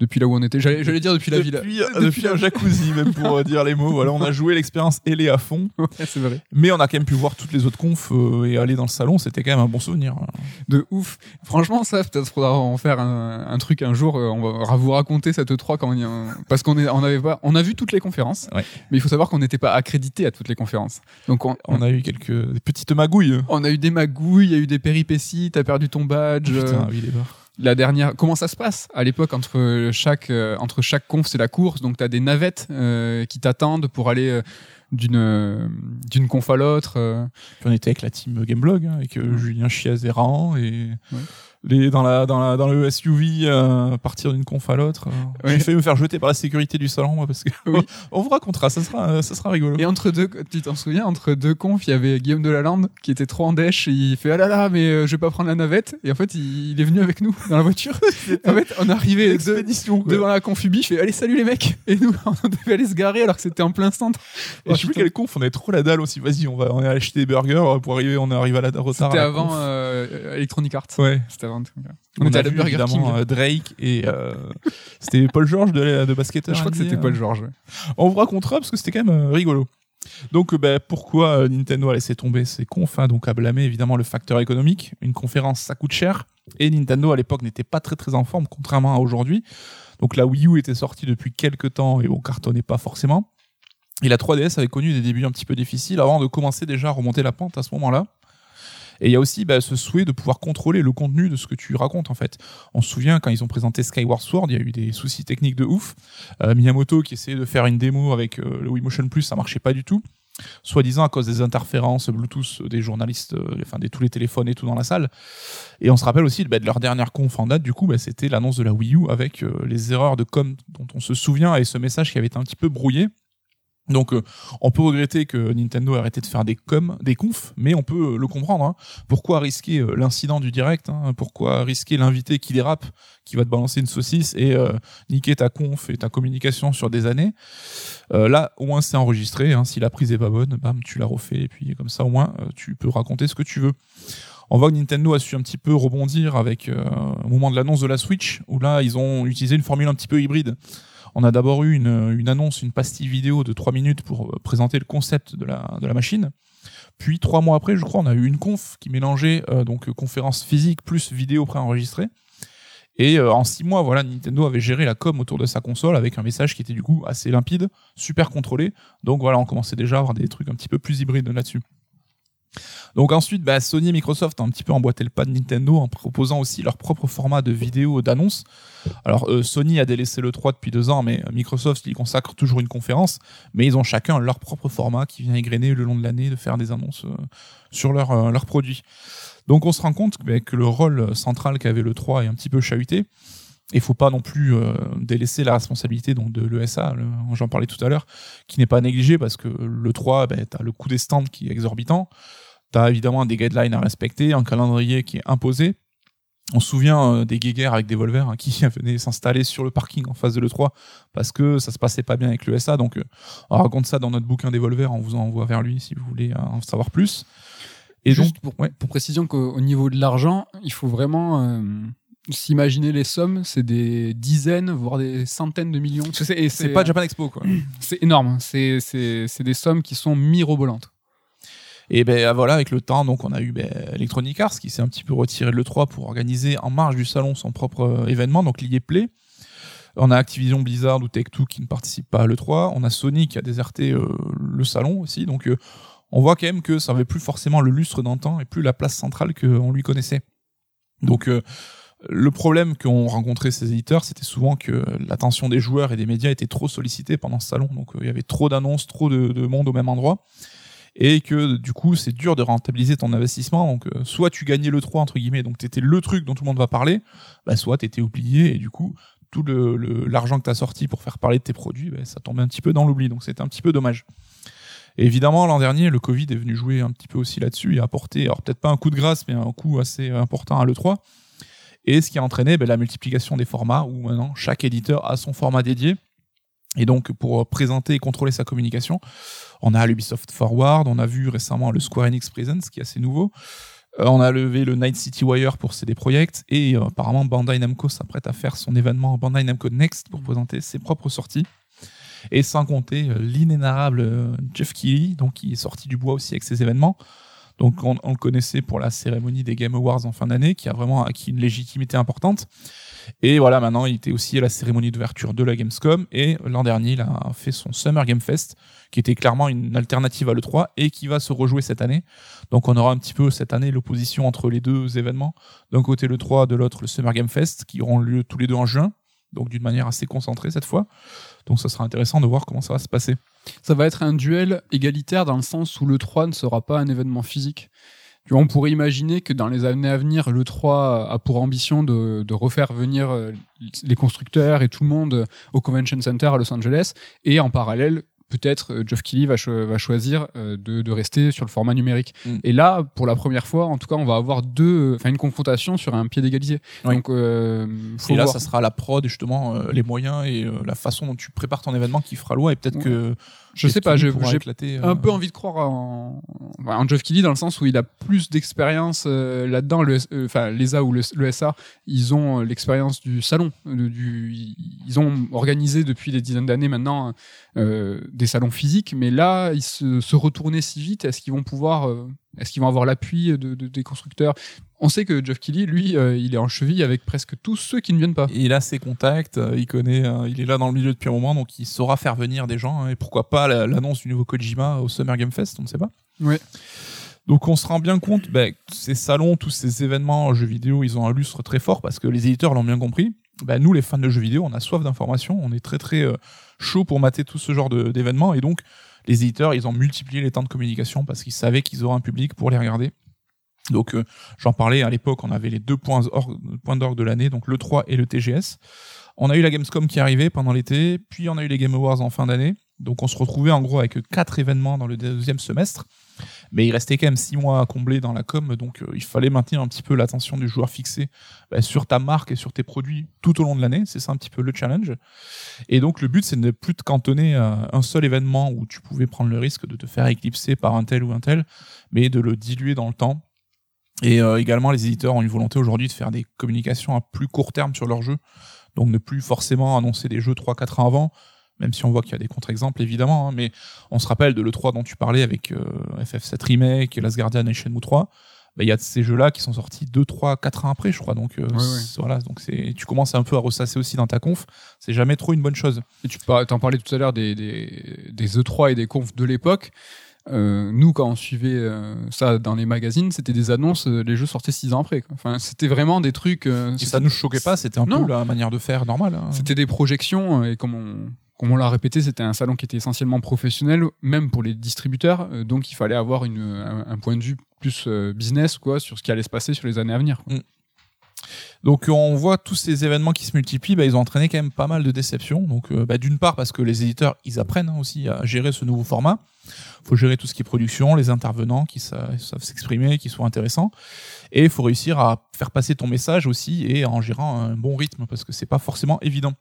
S1: depuis là où on était. J'allais j'allais dire depuis la villa.
S2: Depuis, depuis un jacuzzi, même pour euh, dire les mots. Voilà, on a joué l'expérience Elé à fond.
S1: Ouais, c'est vrai.
S2: Mais on a quand même pu voir toutes les autres confs euh, et aller dans le salon, c'était quand même un bon souvenir.
S1: De ouf. Franchement, ça, peut-être faudra en faire un, un truc un jour. euh, On va vous raconter cette E3 quand on y a... parce qu'on est, on avait pas, on a vu toutes les conférences.
S2: Ouais.
S1: Mais il faut savoir qu'on n'était pas accrédité à toutes les conférences. Donc on,
S2: On a eu quelques des petites magouilles.
S1: on a eu des magouilles, il y a eu des péripéties, t'as perdu ton badge. euh,
S2: Putain, oui, les barres.
S1: La dernière comment ça se passe à l'époque entre chaque euh, entre chaque conf c'est la course donc tu as des navettes euh, qui t'attendent pour aller euh, d'une euh, d'une conf à l'autre euh.
S2: On était avec la team Gameblog, hein, avec euh,
S1: Ouais.
S2: Julien Chiazéran et
S1: Ouais.
S2: Les, dans, la, dans, la, dans le SUV, euh, partir d'une conf à l'autre. euh.
S1: Ouais.
S2: J'ai failli me faire jeter par la sécurité du salon, moi, parce que
S1: Oui.
S2: on vous racontera, ça sera, ça sera rigolo.
S1: et entre deux tu t'en souviens entre deux confs il y avait Guillaume Delalande qui était trop en dèche et il fait ah là là mais euh, je vais pas prendre la navette et en fait il, il est venu avec nous dans la voiture en fait on est arrivé de- devant la confubi je fais allez salut les mecs et nous on devait aller se garer alors que c'était en plein centre
S2: Et je sais plus quelle conf, on avait trop la dalle aussi. Vas-y, on va, on est allé acheter des burgers pour arriver, on est arrivé à la retard.
S1: c'était avant. Euh, Electronic Arts
S2: Ouais.
S1: c'était avant
S2: On,
S1: était
S2: a
S1: à la
S2: vu
S1: Burger
S2: évidemment
S1: King.
S2: euh, Drake et euh, c'était Paul George de, de basketteur.
S1: je crois que
S2: NBA,
S1: c'était. Paul George ouais.
S2: On vous racontera parce que c'était quand même rigolo. Donc, bah, pourquoi Nintendo a laissé tomber ses confs hein, Donc, à blâmer évidemment le facteur économique. Une conférence, ça coûte cher. Et Nintendo à l'époque n'était pas très très en forme, contrairement à aujourd'hui. Donc, la Wii U était sortie depuis quelques temps et bon, cartonnait pas forcément. Et la 3DS avait connu des débuts un petit peu difficiles avant de commencer déjà à remonter la pente à ce moment-là. Et il y a aussi bah, ce souhait de pouvoir contrôler le contenu de ce que tu racontes en fait. On se souvient quand ils ont présenté Skyward Sword, il y a eu des soucis techniques de ouf. Euh, Miyamoto qui essayait de faire une démo avec euh, le Wii Motion Plus, ça marchait pas du tout. Soi-disant à cause des interférences Bluetooth des journalistes, euh, enfin des tous les téléphones et tout dans la salle. Et on se rappelle aussi bah, de leur dernière conf en date, du coup, bah, c'était l'annonce de la Wii U avec euh, les erreurs de com dont on se souvient et ce message qui avait été un petit peu brouillé. Donc, euh, on peut regretter que Nintendo ait arrêté de faire des coms, des confs, mais on peut euh, le comprendre. hein. Pourquoi risquer euh, l'incident du direct hein? Pourquoi risquer l'invité qui dérape, qui va te balancer une saucisse et niquer ta conf et ta communication sur des années? Là, au moins, c'est enregistré. hein. Si la prise est pas bonne, bam, tu la refais et puis comme ça, au moins, tu peux raconter ce que tu veux. On voit que Nintendo a su un petit peu rebondir avec au moment de l'annonce de la Switch, où là, ils ont utilisé une formule un petit peu hybride. On a d'abord eu une, annonce, une pastille vidéo de 3 minutes pour euh, présenter le concept de la, machine. Puis trois mois après, je crois, on a eu une conf qui mélangeait euh, donc conférence physique plus vidéo préenregistrée. Et euh, en six mois, voilà, Nintendo avait géré la com autour de sa console avec un message qui était du coup assez limpide, super contrôlé. Donc voilà, on commençait déjà à avoir des trucs un petit peu plus hybrides là-dessus. Donc ensuite, bah, Sony et Microsoft ont un petit peu emboîté le pas de Nintendo en proposant aussi leur propre format de vidéo d'annonce. Alors euh, Sony a délaissé le 3 depuis deux ans, mais euh, Microsoft y consacre toujours une conférence. Mais ils ont chacun leur propre format qui vient égrener le long de l'année de faire des annonces euh, sur leurs euh, leurs produits. Donc on se rend compte bah, que le rôle central qu'avait le 3 est un petit peu chahuté. Il faut pas non plus euh, délaisser la responsabilité donc de l'ESA, le- j'en parlais tout à l'heure, qui n'est pas négligé parce que le 3, ben, tu as le coût des stands qui est exorbitant, tu as évidemment des guidelines à respecter, un calendrier qui est imposé. On se souvient euh, des guéguerres avec des Volvers hein, qui venaient s'installer sur le parking en face de l'E3 parce que ça se passait pas bien avec l'ESA. Donc euh, on raconte ça dans notre bouquin des Volvers, on vous envoie vers lui si vous voulez euh, en savoir plus. Et
S1: Juste
S2: donc,
S1: pour, pour précision qu'au au niveau de l'argent, il faut vraiment euh, s'imaginer les sommes, c'est des dizaines, voire des centaines de millions. C'est et
S2: c'est pas Japan Expo quoi.
S1: c'est énorme, c'est des sommes qui sont mirobolantes.
S2: Et ben voilà, avec le temps, donc on a eu ben, Electronic Arts qui s'est un petit peu retiré de l'E3 pour organiser en marge du salon son propre euh, événement, donc l'IE Play. On a Activision Blizzard ou Take-Two qui ne participent pas à l'E3. On a Sony qui a déserté euh, le salon aussi. Donc euh, on voit quand même que ça n'avait plus forcément le lustre d'antan et plus la place centrale qu'on lui connaissait. Donc euh, le problème qu'ont rencontré ces éditeurs, c'était souvent que l'attention des joueurs et des médias était trop sollicitée pendant ce salon. Donc euh, il y avait trop d'annonces, trop de, de monde au même endroit et que du coup c'est dur de rentabiliser ton investissement donc euh, soit tu gagnais le 3 entre guillemets donc t'étais le truc dont tout le monde va parler bah, soit t'étais oublié et du coup tout le- le- l'argent que t'as sorti pour faire parler de tes produits bah, ça tombait un petit peu dans l'oubli donc c'était un petit peu dommage évidemment, l'an dernier, le Covid est venu jouer un petit peu aussi là-dessus et apporter, alors peut-être pas un coup de grâce, mais un coup assez important à l'E3. Et ce qui a entraîné ben, la multiplication des formats où maintenant chaque éditeur a son format dédié. Et donc, pour présenter et contrôler sa communication, on a l'Ubisoft Forward, on a vu récemment le Square Enix Presents, qui est assez nouveau. Euh, on a levé le Night City Wire pour CD Projekt et euh, apparemment Bandai Namco s'apprête à faire son événement Bandai Namco Next pour présenter ses propres sorties. Et sans compter euh, l'inénarrable Jeff Keighley, donc qui est sorti du bois aussi avec ses événements. Donc on, le connaissait pour la cérémonie des Game Awards en fin d'année, qui a vraiment acquis une légitimité importante. Et voilà, maintenant il était aussi à la cérémonie d'ouverture de la Gamescom. Et l'an dernier, il a fait son Summer Game Fest, qui était clairement une alternative à l'E3 et qui va se rejouer cette année. Donc on aura un petit peu cette année l'opposition entre les deux événements. D'un côté l'E3, de l'autre le Summer Game Fest, qui auront lieu tous les deux en juin. Donc d'une manière assez concentrée cette fois. Donc ça sera intéressant de voir comment ça va se passer.
S1: Ça va être un duel égalitaire dans le sens où le 3 ne sera pas un événement physique. On pourrait imaginer que dans les années à venir, le 3 a pour ambition de, refaire venir euh, les constructeurs et tout le monde au Convention Center à Los Angeles et en parallèle peut-être euh, Geoff Keighley va, va choisir euh, de, de, rester sur le format numérique. Mm. Et là, pour la première fois, en tout cas, on va avoir deux, enfin une confrontation sur un pied d'égalité.
S2: Donc, euh, et là, ça sera la prod, justement, euh, les moyens et la façon dont tu prépares ton événement qui fera loi. Et peut-être que
S1: je sais pas, j'ai un peu envie de croire en, en Geoff Keighley dans le sens où il a plus d'expérience là-dedans. Le, enfin, l'ESA ou le, le, SA, ils ont l'expérience du salon. Du, ils ont organisé depuis des dizaines d'années maintenant des salons physiques, mais là, ils se, se retourner si vite, est-ce qu'ils vont pouvoir, euh, est-ce qu'ils vont avoir l'appui de, des constructeurs? On sait que Jeff Kelly, lui, euh, il est en cheville avec presque tous ceux qui ne viennent pas.
S2: Il a ses contacts, euh, il connaît, il est là dans le milieu depuis un moment, donc il saura faire venir des gens, hein, et pourquoi pas l'annonce du nouveau Kojima au Summer Game Fest, on ne sait pas.
S1: Oui.
S2: Donc on se rend bien compte, ben, ces salons, tous ces événements en jeux vidéo, ils ont un lustre très fort parce que les éditeurs l'ont bien compris. Ben, nous, les fans de jeux vidéo, on a soif d'informations, on est très très chaud pour mater tout ce genre d'événements. Et donc, les éditeurs, ils ont multiplié les temps de communication parce qu'ils savaient qu'ils auraient un public pour les regarder. Donc, euh, j'en parlais à l'époque, on avait les deux points d'orgue de l'année, donc le 3 et le TGS. On a eu la Gamescom qui arrivait pendant l'été, puis on a eu les Game Awards en fin d'année. Donc on se retrouvait en gros avec quatre événements dans le deuxième semestre. Mais il restait quand même six mois à combler dans la com, donc euh, il fallait maintenir un petit peu l'attention du joueur fixé bah, sur ta marque et sur tes produits tout au long de l'année. C'est ça un petit peu le challenge. Et donc le but, c'est de ne plus te cantonner à un seul événement où tu pouvais prendre le risque de te faire éclipser par un tel ou un tel, mais de le diluer dans le temps. Et euh, également, les éditeurs ont une volonté aujourd'hui de faire des communications à plus court terme sur leurs jeux. Donc ne plus forcément annoncer des jeux 3-4 ans avant, même si on voit qu'il y a des contre-exemples évidemment, hein, mais on se rappelle de l'E3 dont tu parlais avec euh, FF7 Remake, Last Guardian et Shenmue 3, bah, il y a ces jeux-là qui sont sortis 2, 3, 4 ans après, je crois. Donc, euh, voilà, donc c'est, tu commences un peu à ressasser aussi dans ta conf. C'est jamais trop une bonne chose.
S1: Et tu en parlais tout à l'heure des, des, des E3 et des confs de l'époque. Euh, nous, quand on suivait euh, ça dans les magazines, c'était des annonces, euh, les jeux sortaient six ans après. Enfin, c'était vraiment des trucs. et
S2: ça nous choquait pas, c'était un peu la manière de faire normale. Hein.
S1: C'était des projections, et comme on, comme on l'a répété, c'était un salon qui était essentiellement professionnel, même pour les distributeurs. donc, il fallait avoir une, un, point de vue plus business quoi, sur ce qui allait se passer sur les années à venir. Mm.
S2: Donc on voit tous ces événements qui se multiplient, bah, ils ont entraîné quand même pas mal de déceptions. Donc euh, bah, d'une part parce que les éditeurs ils apprennent hein, aussi à gérer ce nouveau format. Faut gérer tout ce qui est production, les intervenants qui savent s'exprimer, qui sont intéressants, et il faut réussir à faire passer ton message aussi et en gérant un bon rythme parce que c'est pas forcément évident.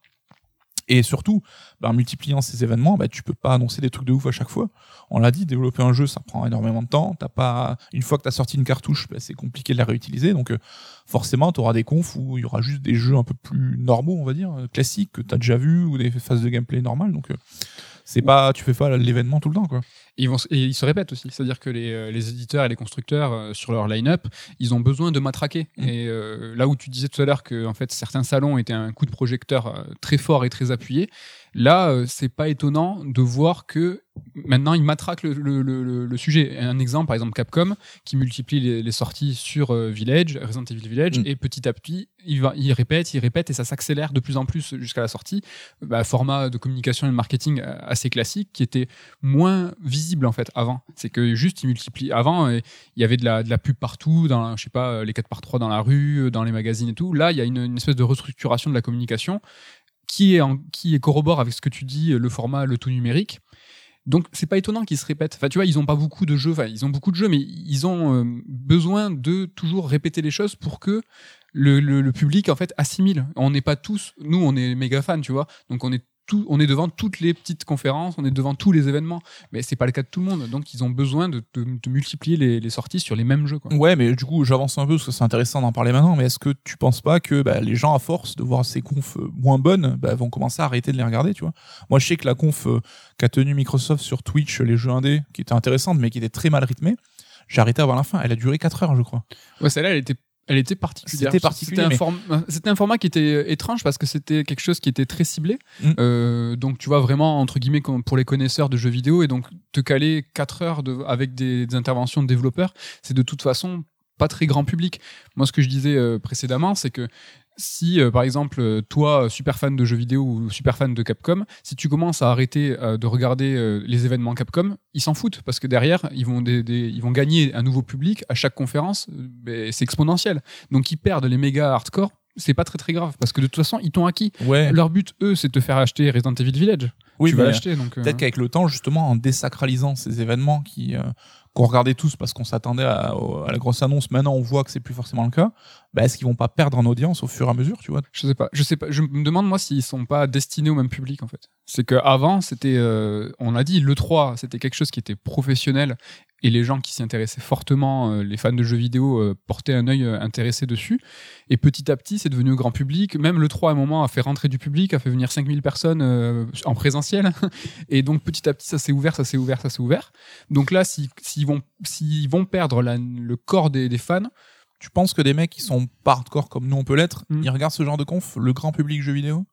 S2: Et surtout, bah, en multipliant ces événements, bah, tu peux pas annoncer des trucs de ouf à chaque fois. On l'a dit, développer un jeu, ça prend énormément de temps. T'as pas, une fois que tu as sorti une cartouche, bah, c'est compliqué de la réutiliser. Donc, euh, forcément, tu auras des confs où il y aura juste des jeux un peu plus normaux, on va dire, euh, classiques, que tu as déjà vu, ou des phases de gameplay normales. Donc, euh, c'est pas, tu fais pas l'événement tout le temps, quoi.
S1: Ils vont, et ils se répètent aussi, c'est-à-dire que les, euh, les, éditeurs et les constructeurs euh, sur leur line-up, ils ont besoin de matraquer. Mm. Et euh, là où tu disais tout à l'heure que en fait certains salons étaient un coup de projecteur très fort et très appuyé, là c'est pas étonnant de voir que maintenant ils matraquent le, le, le, le, sujet. Un exemple, par exemple Capcom, qui multiplie les, les sorties sur Village, Resident Evil Village, mm. et petit à petit il, va, il répète, il répète, et ça s'accélère de plus en plus jusqu'à la sortie. Bah, format de communication et de marketing assez classique, qui était moins visible en fait avant. C'est que juste il multiplie. Avant, il y avait de la, de la pub partout, dans je sais pas les 4 par 3 dans la rue, dans les magazines et tout. Là, il y a une, une, espèce de restructuration de la communication qui est en, qui est corrobore avec ce que tu dis, le format, le tout numérique. Donc c'est pas étonnant qu'ils se répètent. Enfin tu vois, ils ont pas beaucoup de jeux, enfin ils ont beaucoup de jeux, mais ils ont euh, besoin de toujours répéter les choses pour que le, le, le public en fait assimile. On n'est pas tous, nous on est méga fans, tu vois, donc on est tout, on est devant toutes les petites conférences, on est devant tous les événements, mais c'est pas le cas de tout le monde. Donc ils ont besoin de, de, de multiplier les, les, sorties sur les mêmes jeux. Quoi.
S2: Ouais, mais du coup j'avance un peu parce que c'est intéressant d'en parler maintenant. Mais est-ce que tu penses pas que bah, les gens à force de voir ces confs euh, moins bonnes, bah, vont commencer à arrêter de les regarder, tu vois? Moi je sais que la conf euh, qu'a tenue Microsoft sur Twitch, les jeux indés, qui était intéressante mais qui était très mal rythmée, j'ai arrêté avant la fin. Elle a duré 4 heures, je crois.
S1: Ouais, celle-là, elle était elle était particulière.
S2: C'était particulier.
S1: C'était un, form- format qui était étrange parce que c'était quelque chose qui était très ciblé.
S2: Mm.
S1: Euh, donc tu vois vraiment entre guillemets pour les connaisseurs de jeux vidéo et donc te caler 4 heures de, avec des, des interventions de développeurs, c'est de toute façon pas très grand public. Moi, ce que je disais euh, précédemment, c'est que si, euh, par exemple, euh, toi, super fan de jeux vidéo ou super fan de Capcom, si tu commences à arrêter euh, de regarder euh, les événements Capcom, ils s'en foutent parce que derrière, ils vont, des, des- ils vont gagner un nouveau public à chaque conférence. ben, c'est exponentiel. Donc, ils perdent les méga hardcore. C'est pas très très grave parce que de toute façon, ils t'ont acquis.
S2: Ouais.
S1: Leur but, eux, c'est de te faire acheter Resident Evil Village.
S2: Oui,
S1: tu vas l'acheter. Donc,
S2: Peut-être qu'avec le temps, justement, en désacralisant ces événements qui qu'on regardait tous parce qu'on s'attendait à, la grosse annonce, maintenant on voit que c'est plus forcément le cas. Bah, est-ce qu'ils vont pas perdre en audience au fur et à mesure, tu vois?
S1: Je sais pas. Je sais pas. Je me demande moi s'ils sont pas destinés au même public en fait. C'est que avant c'était, euh, on a dit le 3, c'était quelque chose qui était professionnel et les gens qui s'y intéressaient fortement, euh, les fans de jeux vidéo euh, portaient un œil intéressé dessus. Et petit à petit, c'est devenu grand public. Même le 3 à un moment a fait rentrer du public, a fait venir 5000 personnes en présentiel. Et donc petit à petit, ça s'est ouvert, ça s'est ouvert, ça s'est ouvert. Donc là, si- s'ils vont, s'ils vont perdre la- le corps des, des fans,
S2: Tu penses que des mecs qui sont pas hardcore comme nous on peut l'être,
S1: Mm.
S2: ils regardent ce genre de conf, le grand public jeux vidéo?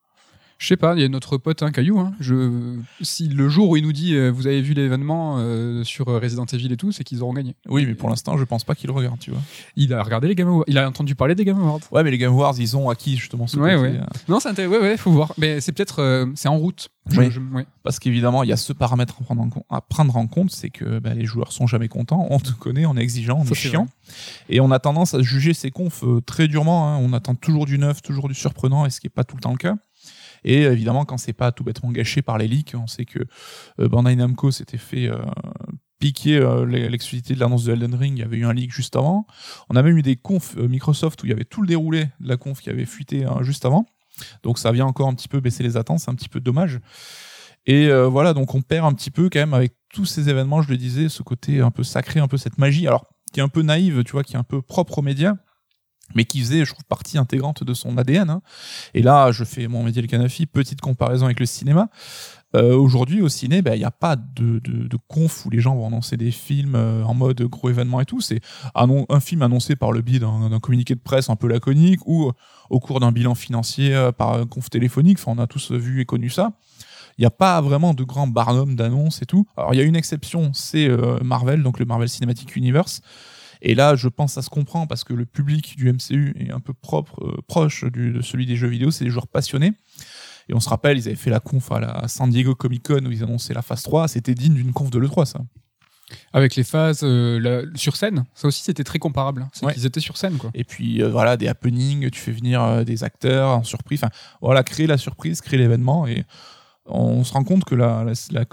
S1: Je sais pas, il y a notre pote hein, Caillou. Hein. Je, si le jour où il nous dit euh, vous avez vu l'événement euh, sur Resident Evil et tout, c'est qu'ils auront gagné.
S2: Oui, mais pour l'instant, je pense pas qu'ils le regardent, tu vois.
S1: Il a regardé les Game Awards. Il a entendu parler des Game Awards.
S2: Ouais, mais les Game Awards, ils ont acquis justement ce
S1: Ouais,
S2: côté,
S1: ouais.
S2: euh,
S1: Non, c'est intéressant. Ouais, ouais, faut voir. Mais c'est peut-être, c'est en route. Je-
S2: Oui.
S1: je- ouais.
S2: Parce qu'évidemment, il y a ce paramètre à prendre en, compte- à prendre en compte, c'est que bah, les joueurs sont jamais contents, on te connaît, on est exigeant, on
S1: Ça,
S2: est chiant. Et on a tendance à juger ces confs très durement. hein. On attend toujours du neuf, toujours du surprenant, et ce qui est pas tout le temps le cas. Et évidemment, quand c'est pas tout bêtement gâché par les leaks, on sait que euh, Bandai Namco s'était fait euh, piquer euh, l'exclusivité de l'annonce de Elden Ring. Il y avait eu un leak juste avant. On a même eu des confs Microsoft où il y avait tout le déroulé de la conf qui avait fuité hein, juste avant. Donc ça vient encore un petit peu baisser les attentes, c'est un petit peu dommage. Et voilà, donc on perd un petit peu quand même avec tous ces événements, je le disais, ce côté un peu sacré, un peu cette magie, alors qui est un peu naïve, tu vois, qui est un peu propre aux médias, mais qui faisait, je trouve, partie intégrante de son ADN. hein. Et là, je fais mon média le Canafi, petite comparaison avec le cinéma. Euh, Aujourd'hui, au ciné, ben, il n'y a pas de, conf où les gens vont annoncer des films euh, en mode gros événement et tout. C'est un, film annoncé par le biais d'un communiqué de presse un peu laconique ou euh, au cours d'un bilan financier euh, par un conf téléphonique. Enfin, on a tous vu et connu ça. Il n'y a pas vraiment de grand barnum d'annonces et tout. Alors, il y a une exception, c'est Marvel, donc le Marvel Cinematic Universe. Et là, je pense que ça se comprend parce que le public du MCU est un peu propre, euh, proche du, de celui des jeux vidéo. C'est des joueurs passionnés. Et on se rappelle, ils avaient fait la conf à la San Diego Comic Con où ils annonçaient la phase 3. C'était digne d'une conf de l'E3, ça.
S1: Avec les phases euh, la- sur scène, ça aussi c'était très comparable. C'est
S2: Ouais.
S1: qu'ils étaient sur scène, quoi.
S2: Et puis, euh, voilà, des happenings, tu fais venir des acteurs en surprise. Enfin, voilà, créer la surprise, créer l'événement. Et on se rend compte que,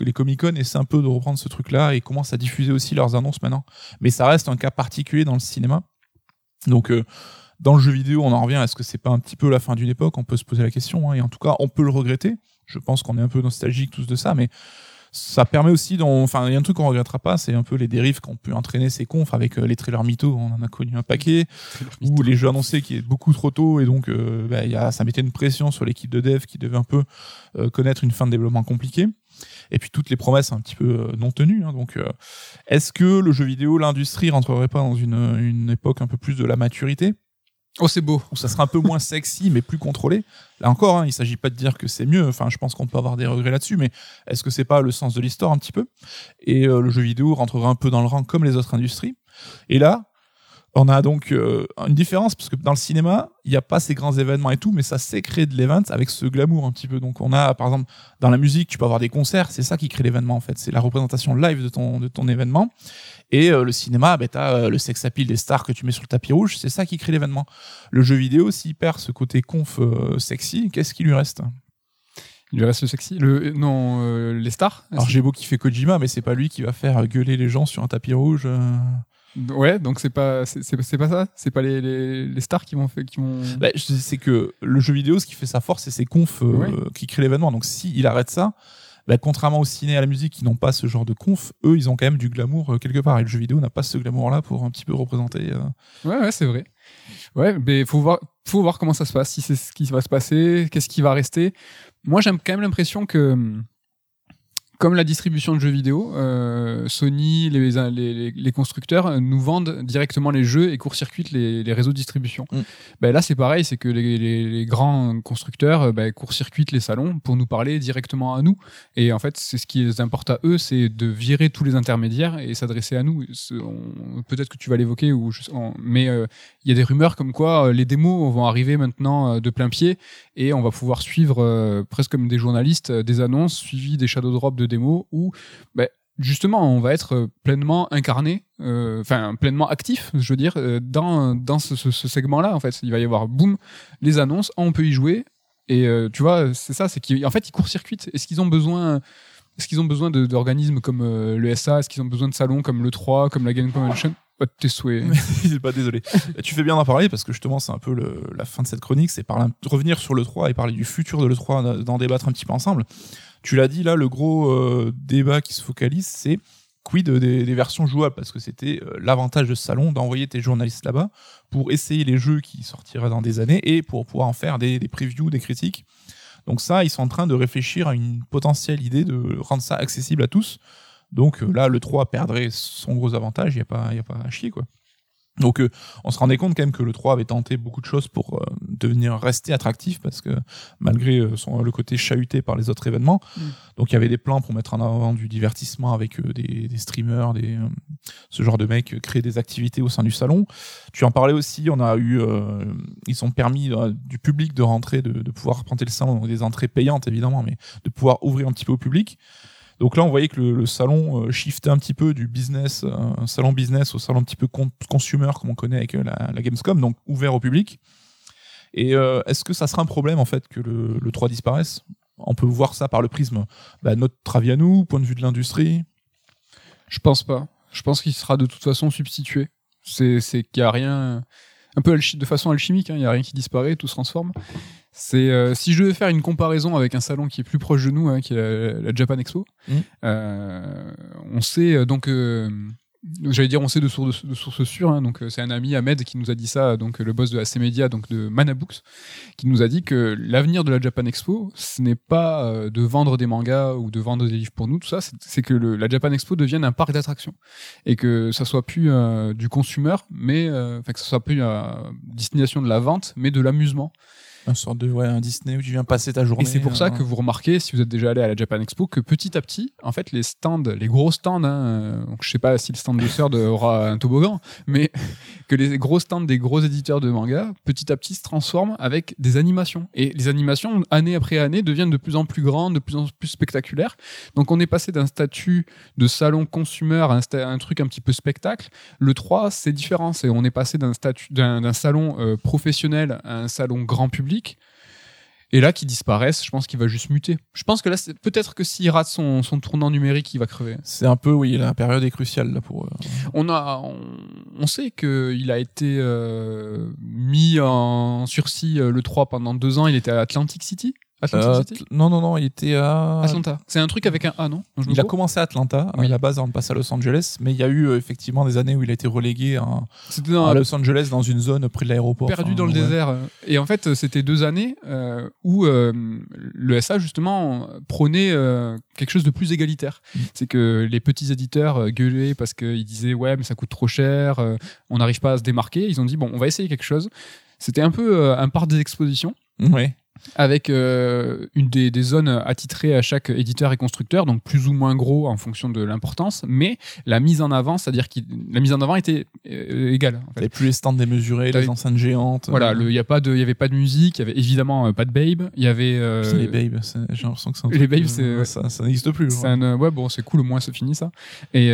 S2: les Comic Con essaient un peu de reprendre ce truc-là et commencent à diffuser aussi leurs annonces maintenant. Mais ça reste un cas particulier dans le cinéma. Donc, euh, dans le jeu vidéo, on en revient. Est-ce que c'est pas un petit peu la fin d'une époque On peut se poser la question. hein, et en tout cas, on peut le regretter. Je pense qu'on est un peu nostalgique tous de ça, mais ça permet aussi, d'en- enfin, il y a un truc qu'on regrettera pas, c'est un peu les dérives qu'ont pu entraîner ces confs avec euh, les trailers mythos. On en a connu un paquet ou les jeux annoncés qui est beaucoup trop tôt et donc euh, bah, il y a, ça mettait une pression sur l'équipe de dev qui devait un peu euh, connaître une fin de développement compliquée et puis toutes les promesses un petit peu euh, non tenues hein. donc euh, est-ce que le jeu vidéo l'industrie rentrerait pas dans une, une époque un peu plus de la maturité?
S1: Oh, c'est beau.
S2: ça sera un peu moins sexy mais plus contrôlé. Là encore hein, il s'agit pas de dire que c'est mieux. Enfin je pense qu'on peut avoir des regrets là-dessus mais est-ce que c'est pas le sens de l'histoire un petit peu? Et euh, le jeu vidéo rentrera un peu dans le rang comme les autres industries. Et là on a donc euh, une différence parce que dans le cinéma, il n'y a pas ces grands événements et tout, mais ça sait créer de l'event avec ce glamour un petit peu. Donc on a par exemple dans la musique, tu peux avoir des concerts, c'est ça qui crée l'événement en fait, c'est la représentation live de ton de ton événement. Et euh, le cinéma, ben, tu as le sex appeal des stars que tu mets sur le tapis rouge, c'est ça qui crée l'événement. Le jeu vidéo, s'il perd ce côté conf euh, sexy, qu'est-ce qui lui reste?
S1: Il lui reste le sexy. Le, non, euh, les stars.
S2: Alors j'ai beau kiffer Kojima, mais c'est pas lui qui va faire gueuler les gens sur un tapis rouge.
S1: Ouais, donc c'est pas, c'est, pas ça? C'est pas les, les, les stars qui vont fait, qui vont.
S2: Bah, c'est que le jeu vidéo, ce qui fait sa force, c'est ses confs euh,
S1: Ouais.
S2: qui créent l'événement. Donc si il arrête ça, bah, contrairement au ciné et à la musique qui n'ont pas ce genre de conf, eux, ils ont quand même du glamour euh, quelque part. Et le jeu vidéo n'a pas ce glamour-là pour un petit peu représenter. euh,
S1: Ouais, ouais, c'est vrai. Ouais, mais faut voir, faut voir comment ça se passe, si c'est ce qui va se passer, qu'est-ce qui va rester. Moi, j'aime quand même l'impression que, hum, comme la distribution de jeux vidéo, euh, Sony, les, les, les- les constructeurs nous vendent directement les jeux et court-circuitent les, les réseaux de distribution.
S2: Mm.
S1: Ben là, c'est pareil, c'est que les, grands constructeurs ben, court-circuitent les salons pour nous parler directement à nous. Et en fait, c'est ce qui les importe à eux, c'est de virer tous les intermédiaires et s'adresser à nous. Peut-être que tu vas l'évoquer, ou je- on- mais euh, il y a des rumeurs comme quoi euh, les démos vont arriver maintenant de plein pied et on va pouvoir suivre euh, presque comme des journalistes des annonces suivies des shadow drops de démos où ben, justement on va être euh, pleinement incarné euh, enfin pleinement actif je veux dire euh, dans dans ce, ce- ce segment là en fait il va y avoir boum les annonces on peut y jouer et tu vois c'est ça c'est qu'en fait ils court-circuitent est-ce qu'ils ont besoin est-ce qu'ils ont besoin d'organismes comme euh, le SA Est-ce qu'ils ont besoin de salons comme le 3, comme la Game Convention? Pas de tes souhaits.
S2: Pas désolé. Bah, tu fais bien d'en parler parce que justement c'est un peu la fin de cette chronique, c'est revenir sur le 3 et parler du futur de le 3, d'en débattre un petit peu ensemble. Tu l'as dit là, le gros euh, débat qui se focalise, c'est quid des, versions jouables? Parce que c'était euh, l'avantage de ce salon d'envoyer tes journalistes là-bas pour essayer les jeux qui sortiraient dans des années et pour pouvoir en faire des, previews, des critiques. Donc ça, ils sont en train de réfléchir à une potentielle idée de rendre ça accessible à tous. Donc euh, là, le 3 perdrait son gros avantage, il n'y a, pas- a pas à chier quoi. Donc euh, on se rendait compte quand même que le 3 avait tenté beaucoup de choses pour euh, devenir rester attractif parce que malgré euh, son, le côté chahuté par les autres événements,
S1: Mm.
S2: donc il y avait des plans pour mettre en avant du divertissement avec euh, des, des streamers, des, euh, ce genre de mecs, créer des activités au sein du salon. Tu en parlais aussi, on a eu, euh, ils ont permis du public de rentrer, de, de pouvoir arpenter le salon, donc des entrées payantes évidemment, mais de pouvoir ouvrir un petit peu au public. Donc là, on voyait que le, salon euh, shiftait un petit peu du business, euh, salon business au salon un petit peu con- consumer, comme on connaît avec euh, la, Gamescom, donc ouvert au public. Et est-ce que ça sera un problème en fait que le, le 3 disparaisse? On peut voir ça par le prisme bah, notre avis à nous, point de vue de l'industrie.
S1: Je pense pas. Je pense qu'il sera de toute façon substitué. C'est qu'il y a rien. Un peu de façon alchimique, hein, il y a rien qui disparaît, tout se transforme. C'est euh, si je devais faire une comparaison avec un salon qui est plus proche de nous, hein, qui est la, la Japan Expo.
S2: Mhm.
S1: euh, on sait euh, donc. euh, J'allais dire, on sait de, source de sources sûres. hein, donc, euh, c'est un ami Ahmed qui nous a dit ça, donc euh, le boss de AC Media, donc de Manabooks, qui nous a dit que l'avenir de la Japan Expo, ce n'est pas de vendre des mangas ou de vendre des livres pour nous, tout ça, c'est- que le- la Japan Expo devienne un parc d'attractions et que ça soit plus euh, du consumer, mais euh, enfin que ça soit plus à destination de la vente, mais de l'amusement.
S2: Un sorte de ouais, un Disney où tu viens passer ta journée.
S1: Et c'est pour ça
S2: euh,
S1: que vous remarquez, si vous êtes déjà allé à la Japan Expo, que petit à petit, en fait, les stands, les gros stands, hein, donc je sais pas si le stand de aura un toboggan, mais que les gros stands des gros éditeurs de manga, petit à petit, se transforment avec des animations. Et les animations, année après année, deviennent de plus en plus grandes, de plus en plus spectaculaires. Donc on est passé d'un statut de salon consumer à un, truc un petit peu spectacle. Le 3, c'est différent. C'est on est passé d'un statut d'un d'un salon euh, professionnel à un salon grand public. Et là, qui disparaissent, je pense qu'il va juste muter. Je pense que là, c'est- peut-être que s'il rate son, son tournant numérique, il va crever.
S2: C'est un peu, oui, la période est cruciale là pour. euh,
S1: On a, on, on sait qu'il a été euh, mis en sursis euh, le 3 pendant deux ans. Il était à Atlantic City. Atlantic
S2: euh,
S1: City
S2: non, non, non, il était à.
S1: Atlanta. C'est un truc avec un A, non
S2: Il a commencé à Atlanta,
S1: Oui.
S2: à la base avant de passer à Los Angeles, mais il y a eu euh, effectivement des années où il a été relégué à,
S1: C'était dans
S2: à Los Angeles dans une zone près de l'aéroport.
S1: perdu
S2: Enfin,
S1: dans le
S2: ouais.
S1: désert. Et en fait, c'était deux années euh, où euh, le SA justement prônait euh, quelque chose de plus égalitaire.
S2: Mm.
S1: C'est que les petits éditeurs euh, gueulaient parce qu'ils disaient ouais mais ça coûte trop cher, euh, on n'arrive pas à se démarquer. Ils ont dit bon on va essayer quelque chose. C'était un peu euh, un parc des expositions
S2: Ouais.
S1: Avec euh, une des, des zones attitrées à chaque éditeur et constructeur, donc plus ou moins gros en fonction de l'importance, mais la mise en avant, c'est-à-dire que la mise en avant était euh, égale. En fait.
S2: T'avais plus les stands démesurés, les enceintes géantes.
S1: Voilà,
S2: euh,
S1: il y a pas de, il y avait pas de musique, il y avait évidemment euh, pas de Babe, il y avait
S2: les babes, j'ai l'impression que c'est un
S1: les babes, ouais.
S2: ça, ça n'existe plus.
S1: c'est
S2: ouais.
S1: un, ouais bon c'est cool au moins c'est fini ça. Et,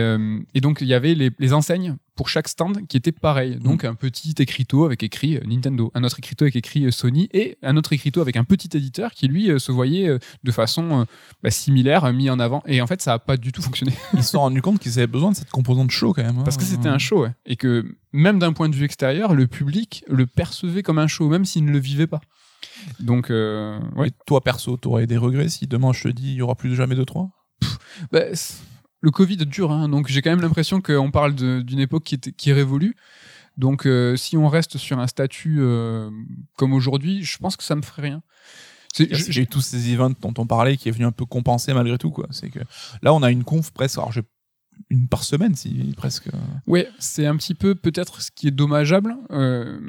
S1: et donc il y avait les, les enseignes pour chaque stand qui était pareil. Donc un petit écriteau avec écrit euh, Nintendo, un autre écriteau avec écrit euh, Sony et un autre écriteau avec un petit éditeur qui lui euh, se voyait de façon bah, similaire, mis en avant. Et en fait, ça a pas du tout fonctionné
S2: Ils se sont rendus compte qu'ils avaient besoin de cette composante show quand même. hein.
S1: parce que c'était un show ouais. et que même d'un point de vue extérieur, le public le percevait comme un show, même s'il ne le vivait pas. Donc euh, ouais.
S2: Et toi, perso, t'aurais des regrets si demain je te dis il y aura plus jamais de 3
S1: Bah, c- le Covid dure, hein, donc j'ai quand même l'impression qu'on parle d'une époque qui, est- qui est révolue. Donc euh, si on reste sur un statut euh, comme aujourd'hui, je pense que ça me ferait rien.
S2: Eu tous ces events dont on parlait qui est venu un peu compenser malgré tout. quoi. C'est que là, on a une conf presque, alors j'ai une par semaine, si presque.
S1: Ouais, c'est un petit peu peut-être ce qui est dommageable. Euh,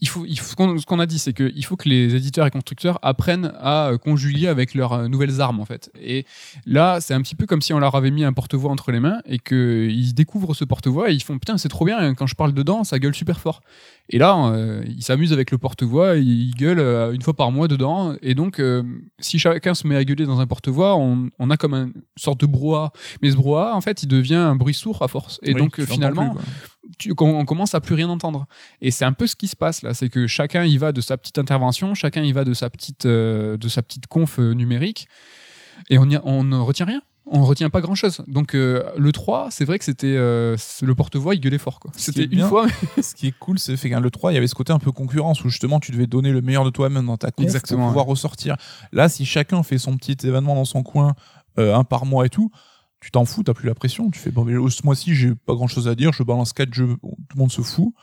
S1: il faut, ce qu'on- a dit, c'est qu'il faut que les éditeurs et constructeurs apprennent à euh, conjuguer avec leurs euh, nouvelles armes en fait. Et là, c'est un petit peu comme si on leur avait mis un porte-voix entre les mains et qu'ils découvrent ce porte-voix et ils font putain c'est trop bien quand je parle dedans ça gueule super fort. Et là, ils s'amusent avec le porte-voix, ils gueulent une fois par mois dedans. Et donc, si chacun se met à gueuler dans un porte-voix, on, on a comme une sorte de brouhaha. Mais ce brouhaha, en fait, il devient un bruit sourd à force. Et
S2: Oui,
S1: donc, finalement,
S2: plus,
S1: tu- on commence à plus rien entendre. Et c'est un peu ce qui se passe là, c'est que chacun y va de sa petite intervention, chacun y va de sa petite, euh, de sa petite conf euh, numérique, et on, y- on ne retient rien. On retient pas grand chose. Donc euh, le 3, c'est vrai que c'était euh, le porte-voix, il gueulait fort. C'était une
S2: bien.
S1: fois.
S2: Ce qui est cool, c'est fait le 3, il y avait ce côté un peu concurrence où justement tu devais donner le meilleur de toi-même dans ta conf
S1: Exactement,
S2: pour pouvoir ressortir. Là, si chacun fait son petit événement dans son coin, euh, un par mois et tout, tu t'en fous, t'as plus la pression. Tu fais, bon, mais ce mois-ci, j'ai pas grand chose à dire, je balance 4 jeux, tout le monde se fout.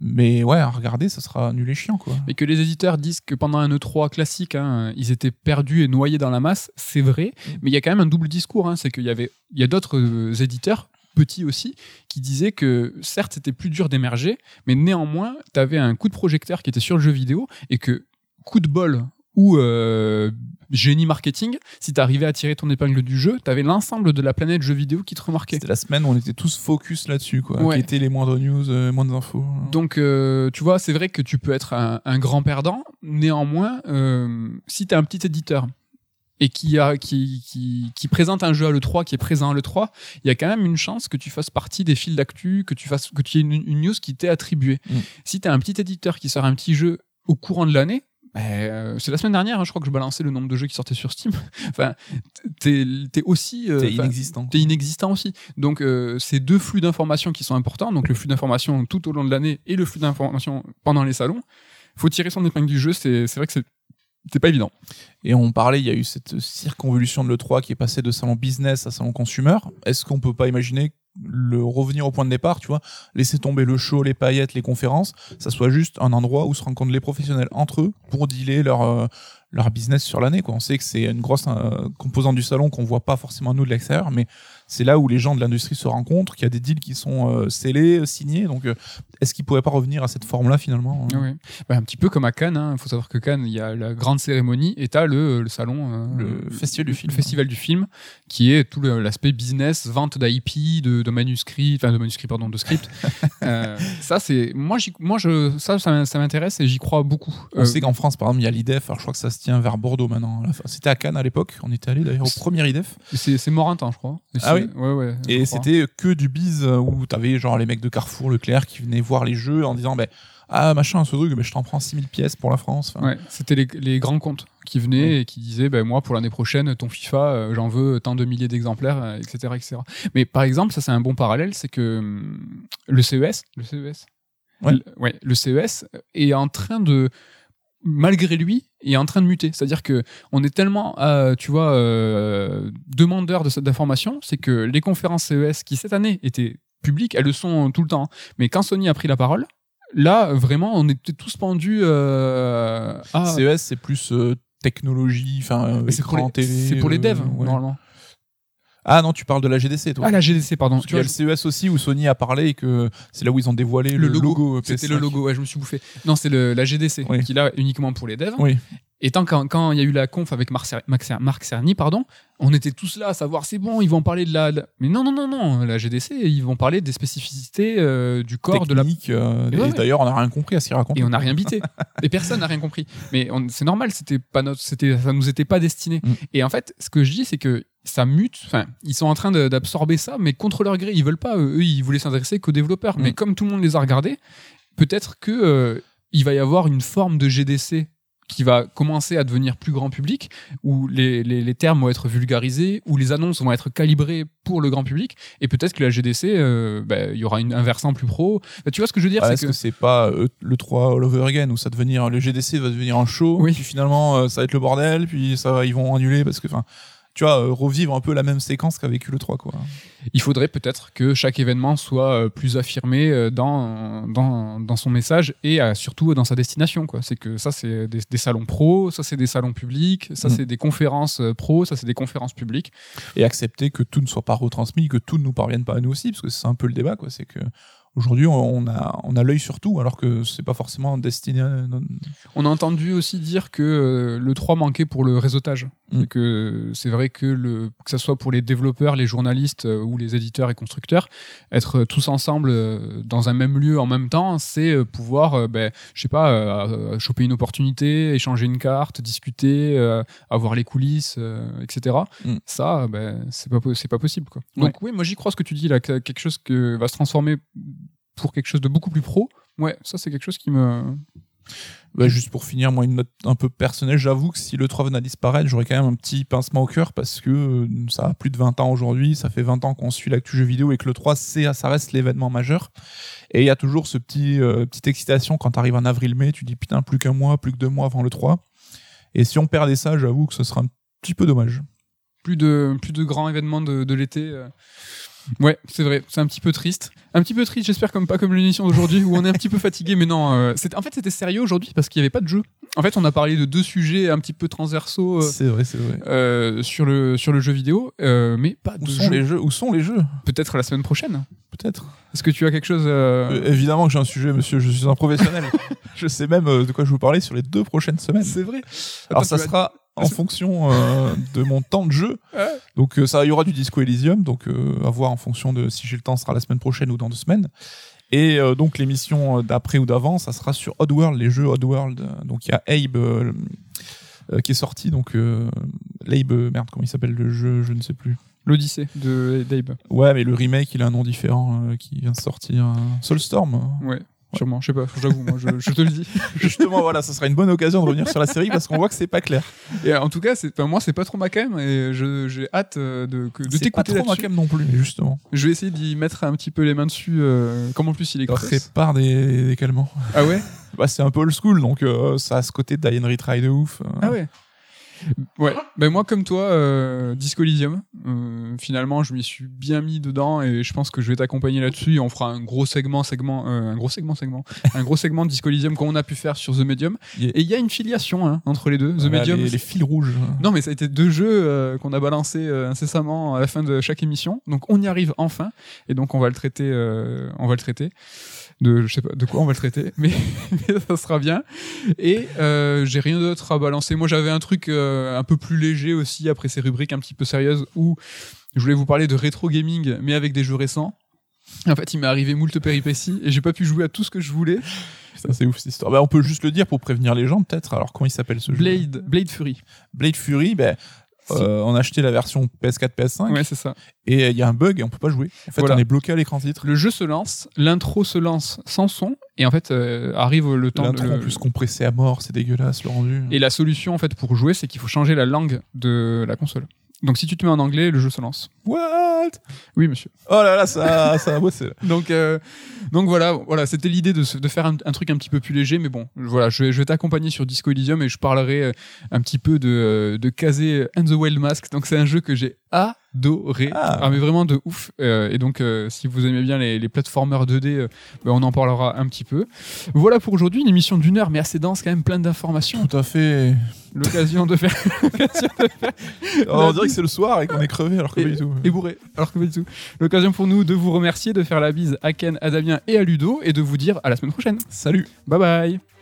S2: Mais ouais, à regarder, ça sera nul et chiant, quoi.
S1: Et que les éditeurs disent que pendant un E3 classique, hein, ils étaient perdus et noyés dans la masse, c'est vrai. Mais il y a quand même un double discours. hein, c'est qu'il y avait, il y a d'autres euh, éditeurs petits aussi qui disaient que certes c'était plus dur d'émerger, mais néanmoins tu avais un coup de projecteur qui était sur le jeu vidéo et que coup de bol ou euh, génie marketing, si tu arrivais à tirer ton épingle du jeu, tu avais l'ensemble de la planète jeu vidéo qui te remarquait.
S2: C'était la semaine où on était tous focus là-dessus, quoi.
S1: Ouais.
S2: Qui étaient les moindres news, euh, moindres infos.
S1: Donc, euh, tu vois, c'est vrai que tu peux être un, un grand perdant. Néanmoins, euh, si tu es un petit éditeur et qui, a, qui, qui, qui présente un jeu à l'E3, qui est présent à l'E3, il y a quand même une chance que tu fasses partie des fils d'actu, que tu fasses, que tu aies une, une news qui t'est attribuée.
S2: Mm.
S1: Si tu as un petit éditeur qui sort un petit jeu au courant de l'année, euh, c'est la semaine dernière, hein, je crois que je balançais le nombre de jeux qui sortaient sur Steam. enfin, t'es es aussi. euh,
S2: T'es inexistant.
S1: T'es inexistant aussi. Donc, euh, c'est deux flux d'informations qui sont importants. Donc, le flux d'informations tout au long de l'année et le flux d'informations pendant les salons. Faut tirer son épingle du jeu. C'est vrai que c'est c'est pas évident.
S2: Et on parlait, il y a eu cette circonvolution de l'E3 qui est passée de salon business à salon consumer. Est-ce qu'on peut pas imaginer le revenir au point de départ, tu vois, laisser tomber le show, les paillettes, les conférences, ça soit juste un endroit où se rencontrent les professionnels entre eux pour dealer leur euh, leur business sur l'année. On sait que c'est une grosse euh, composante du salon qu'on voit pas forcément nous de l'extérieur, mais c'est là où les gens de l'industrie se rencontrent, qu'il y a des deals qui sont euh, scellés, signés. Donc, euh, est-ce qu'ils pourraient pas revenir à cette forme-là finalement euh,
S1: Ouais. Bah, un petit peu comme à Cannes. Il faut savoir que Cannes, il y a la grande cérémonie et t'as le, le salon, euh,
S2: Le festival du film.
S1: le festival du film, qui est tout l'aspect business, vente d'IP, de, de manuscrits, enfin de manuscrits, pardon, de scripts. Euh, ça, c'est moi, moi, je, ça, ça, m'intéresse et j'y crois beaucoup.
S2: On
S1: Euh,
S2: sait qu'en France, par exemple, il y a l'IDEF. Alors, je crois que ça se tient vers Bordeaux maintenant. C'était à Cannes à l'époque. On était allé d'ailleurs au premier IDEF.
S1: c'est temps, je crois.
S2: Ah oui
S1: Ouais, ouais. je
S2: Et c'était que du bise euh, où t'avais genre les mecs de Carrefour, Leclerc qui venaient voir les jeux en disant ben ah machin ce truc, ben, je t'en prends 6000 pièces pour la France. Enfin,
S1: Ouais, c'était les, les grands comptes qui venaient et qui disaient ben moi pour l'année prochaine ton FIFA euh, j'en veux tant de milliers d'exemplaires euh, etc etc. Mais par exemple ça c'est un bon parallèle c'est que hum, le CES le CES
S2: Ouais.
S1: le, ouais, le CES est en train de malgré lui est en train de muter c'est-à-dire que on est tellement euh, tu vois euh, demandeur de cette d'information c'est que les conférences CES qui cette année étaient publiques elles le sont tout le temps mais quand Sony a pris la parole Là, vraiment, on était tous pendus euh, à,
S2: CES c'est plus euh, technologie, enfin
S1: c'est pour, les-
S2: télé.
S1: c'est pour les devs,
S2: ouais.
S1: normalement.
S2: Ah non, tu parles de la GDC toi.
S1: Ah, la GDC, pardon.
S2: Parce qu'il y a le CES aussi où Sony a parlé et que c'est là où ils ont dévoilé le,
S1: le logo.
S2: euh,
S1: C'était
S2: PS5.
S1: le logo, ouais, je me suis bouffé. Non, c'est la GDC,
S2: Oui.
S1: qui est là uniquement pour les devs.
S2: Oui.
S1: Et tant quand, quand il y a eu la conf avec Marc, Cerny, pardon, on était tous là à savoir c'est bon, ils vont parler de la. la- Mais non, non, non, non, la GDC, ils vont parler des spécificités euh, du corps de la.
S2: Euh,
S1: Et ouais,
S2: d'ailleurs, on n'a rien compris à ce qu'il raconte.
S1: Et on n'a rien bité. Et personne n'a rien compris. Mais c'est normal, c'était pas notre, c'était, ça nous était pas destiné.
S2: Mm.
S1: Et en fait, ce que je dis, c'est que ça mute. Enfin, ils sont en train d'absorber ça, mais contre leur gré. Ils veulent pas. Eux, ils voulaient s'adresser qu'aux développeurs.
S2: Mm.
S1: Mais comme tout le monde les a regardés, peut-être que euh, il va y avoir une forme de GDC qui va commencer à devenir plus grand public, où les, les, les termes vont être vulgarisés, où les annonces vont être calibrées pour le grand public, et peut-être que la GDC, euh, bah, il y aura une, un versant plus pro. Bah, tu vois ce que je veux dire
S2: Ah, Est-ce
S1: que...
S2: que c'est pas euh, le 3 all over again où ça devenir le GDC va devenir un show
S1: Oui.
S2: puis finalement euh, ça va être le bordel puis ça ils vont annuler parce que enfin tu vois euh, revivre un peu la même séquence qu'a vécu le 3 quoi.
S1: Il faudrait peut-être que chaque événement soit euh, plus affirmé euh, dans, dans, dans son message et surtout dans sa destination. quoi. C'est que ça, c'est des, des salons pro, ça, c'est des salons publics, ça,
S2: Mm.
S1: c'est des conférences euh, pro, ça, c'est des conférences publiques.
S2: et accepter que tout ne soit pas retransmis, que tout ne nous parvienne pas à nous aussi, parce que c'est un peu le débat, quoi. C'est que aujourd'hui, on a, on a l'œil sur tout, alors que c'est pas forcément destiné à.
S1: On a entendu aussi dire que le 3 manquait pour le réseautage.
S2: Mm.
S1: Que c'est vrai que, le, que ce soit pour les développeurs, les journalistes euh, ou les éditeurs et constructeurs, être tous ensemble euh, dans un même lieu en même temps, c'est euh, pouvoir, euh, ben, je sais pas, euh, euh, choper une opportunité, échanger une carte, discuter, euh, avoir les coulisses, euh, etc.
S2: Mm.
S1: Ça, euh, ben, c'est pas, c'est pas possible. Quoi. Donc oui, moi j'y crois ce que tu dis là, que quelque chose que va se transformer pour quelque chose de beaucoup plus pro. Ouais, ça c'est quelque chose qui me,
S2: Bah, juste pour finir, moi, une note un peu personnelle, j'avoue que si le 3 venait à disparaître, j'aurais quand même un petit pincement au cœur parce que euh, ça a plus de 20 ans aujourd'hui, ça fait 20 ans qu'on suit l'actu jeu vidéo et que le 3, c'est, ça reste l'événement majeur. Et il y a toujours ce petit, euh, petite excitation quand t'arrives en avril-mai, tu dis putain, plus qu'un mois, plus que deux mois avant le 3. Et si on perdait ça, j'avoue que ce serait un petit peu dommage.
S1: plus de, plus de grands événements de, l'été. euh. Ouais, c'est vrai, c'est un petit peu triste. Un petit peu triste, j'espère, comme pas comme l'émission d'aujourd'hui où on est un petit peu fatigué, mais non. euh, en fait, c'était sérieux aujourd'hui parce qu'il n'y avait pas de jeu. En fait, on a parlé de deux sujets un petit peu transversaux euh,
S2: C'est vrai, c'est vrai.
S1: euh, sur, le, sur le jeu vidéo, mais pas
S2: Où
S1: de
S2: sont
S1: jeu.
S2: les jeux? Où sont les jeux?
S1: Peut-être la semaine prochaine.
S2: Peut-être.
S1: Est-ce que tu as quelque chose
S2: évidemment que j'ai un sujet, monsieur. Je suis un professionnel. je sais même de quoi je vous parler sur les deux prochaines semaines.
S1: C'est vrai.
S2: Alors ça
S1: vas-
S2: sera en fonction euh, de mon temps de jeu. Donc euh, ça, il y aura du Disco Elysium. Donc euh, à voir en fonction de si j'ai le temps, ce sera la semaine prochaine ou dans deux semaines. Et euh, donc l'émission d'après ou d'avant, ça sera sur Oddworld, les jeux Oddworld. Donc il y a Abe euh, euh, qui est sorti. Donc euh, l'Abe, merde, comment il s'appelle le jeu Je ne sais plus.
S1: L'Odyssée de Dave.
S2: Ouais, mais le remake, il a un nom différent euh, qui vient de sortir. euh, Soulstorm.
S1: Ouais. Sûrement, je sais pas, j'avoue, moi je, je te le dis.
S2: Justement, voilà, ça sera une bonne occasion de revenir sur la série parce qu'on voit que c'est pas clair.
S1: Et euh, en tout cas, c'est, enfin, moi c'est pas trop ma cam et j'ai hâte euh, de, de
S2: C'est pas
S1: t'écouter
S2: trop ma cam non plus, mais justement.
S1: Je vais essayer d'y mettre un petit peu les mains dessus, euh, comme en plus il est.
S2: Prépare des, des calmants.
S1: Ah ouais?
S2: Bah, c'est un peu old school, donc euh, ça a ce côté d'Alien Retry de ouf. euh.
S1: Ah ouais? Ouais, ben moi comme toi, euh, Disco Elysium, euh, finalement je m'y suis bien mis dedans et je pense que je vais t'accompagner là-dessus et on fera un gros segment, segment, euh, un gros segment, segment, un gros segment de Disco Elysium comme on a pu faire sur The Medium. Et il y a une filiation hein, entre les deux. The
S2: Voilà,
S1: Medium,
S2: les, les fils rouges.
S1: Non, mais ça a été deux jeux euh, qu'on a balancés euh, incessamment à la fin de chaque émission. Donc on y arrive enfin, et donc on va le traiter. euh, on va le traiter. De, je sais pas de quoi on va le traiter, mais, mais ça sera bien. Et euh, j'ai rien d'autre à balancer. Moi, j'avais un truc euh, un peu plus léger aussi après ces rubriques un petit peu sérieuses où je voulais vous parler de rétro gaming, mais avec des jeux récents. En fait, il m'est arrivé moult péripéties et j'ai pas pu jouer à tout ce que je voulais.
S2: Ça, c'est ouf cette histoire. Bah, on peut juste le dire pour prévenir les gens, peut-être. Alors, comment il s'appelle ce jeu?
S1: Blade, Blade Fury.
S2: Blade Fury, ben. Euh, on a acheté la version PS4, PS5
S1: Ouais, c'est ça.
S2: et il y a un bug et on peut pas jouer. En fait,
S1: Voilà.
S2: on est bloqué à l'écran titre.
S1: Le jeu se lance, l'intro se lance sans son, et en fait euh, arrive le temps de
S2: L'intro
S1: le-
S2: en plus compressé à mort, c'est dégueulasse le rendu.
S1: Et la solution en fait pour jouer, c'est qu'il faut changer la langue de la console. Donc si tu te mets en anglais, le jeu se lance.
S2: What?
S1: Oui, monsieur.
S2: Oh là là, ça, ça a bossé. là.
S1: Donc, euh, donc voilà, voilà, c'était l'idée de, faire un, un truc un petit peu plus léger, mais bon, voilà, je vais, je vais t'accompagner sur Disco Elysium et je parlerai euh, un petit peu de, euh, de Kazé and the Wild Mask. Donc c'est un jeu que j'ai adoré,
S2: Ah.
S1: mais vraiment de ouf. Euh, et donc euh, si vous aimez bien les, les platformers 2D, euh, ben, on en parlera un petit peu. Voilà pour aujourd'hui, une émission d'une heure, mais assez dense quand même, plein d'informations.
S2: Tout à fait.
S1: L'occasion de faire, de faire
S2: Oh, on dirait que c'est le soir et qu'on est crevé alors que pas du tout.
S1: et bourré, alors que pas du tout. L'occasion pour nous de vous remercier, de faire la bise à Ken, à Damien et à Ludo et de vous dire à la semaine prochaine.
S2: Salut
S1: Bye bye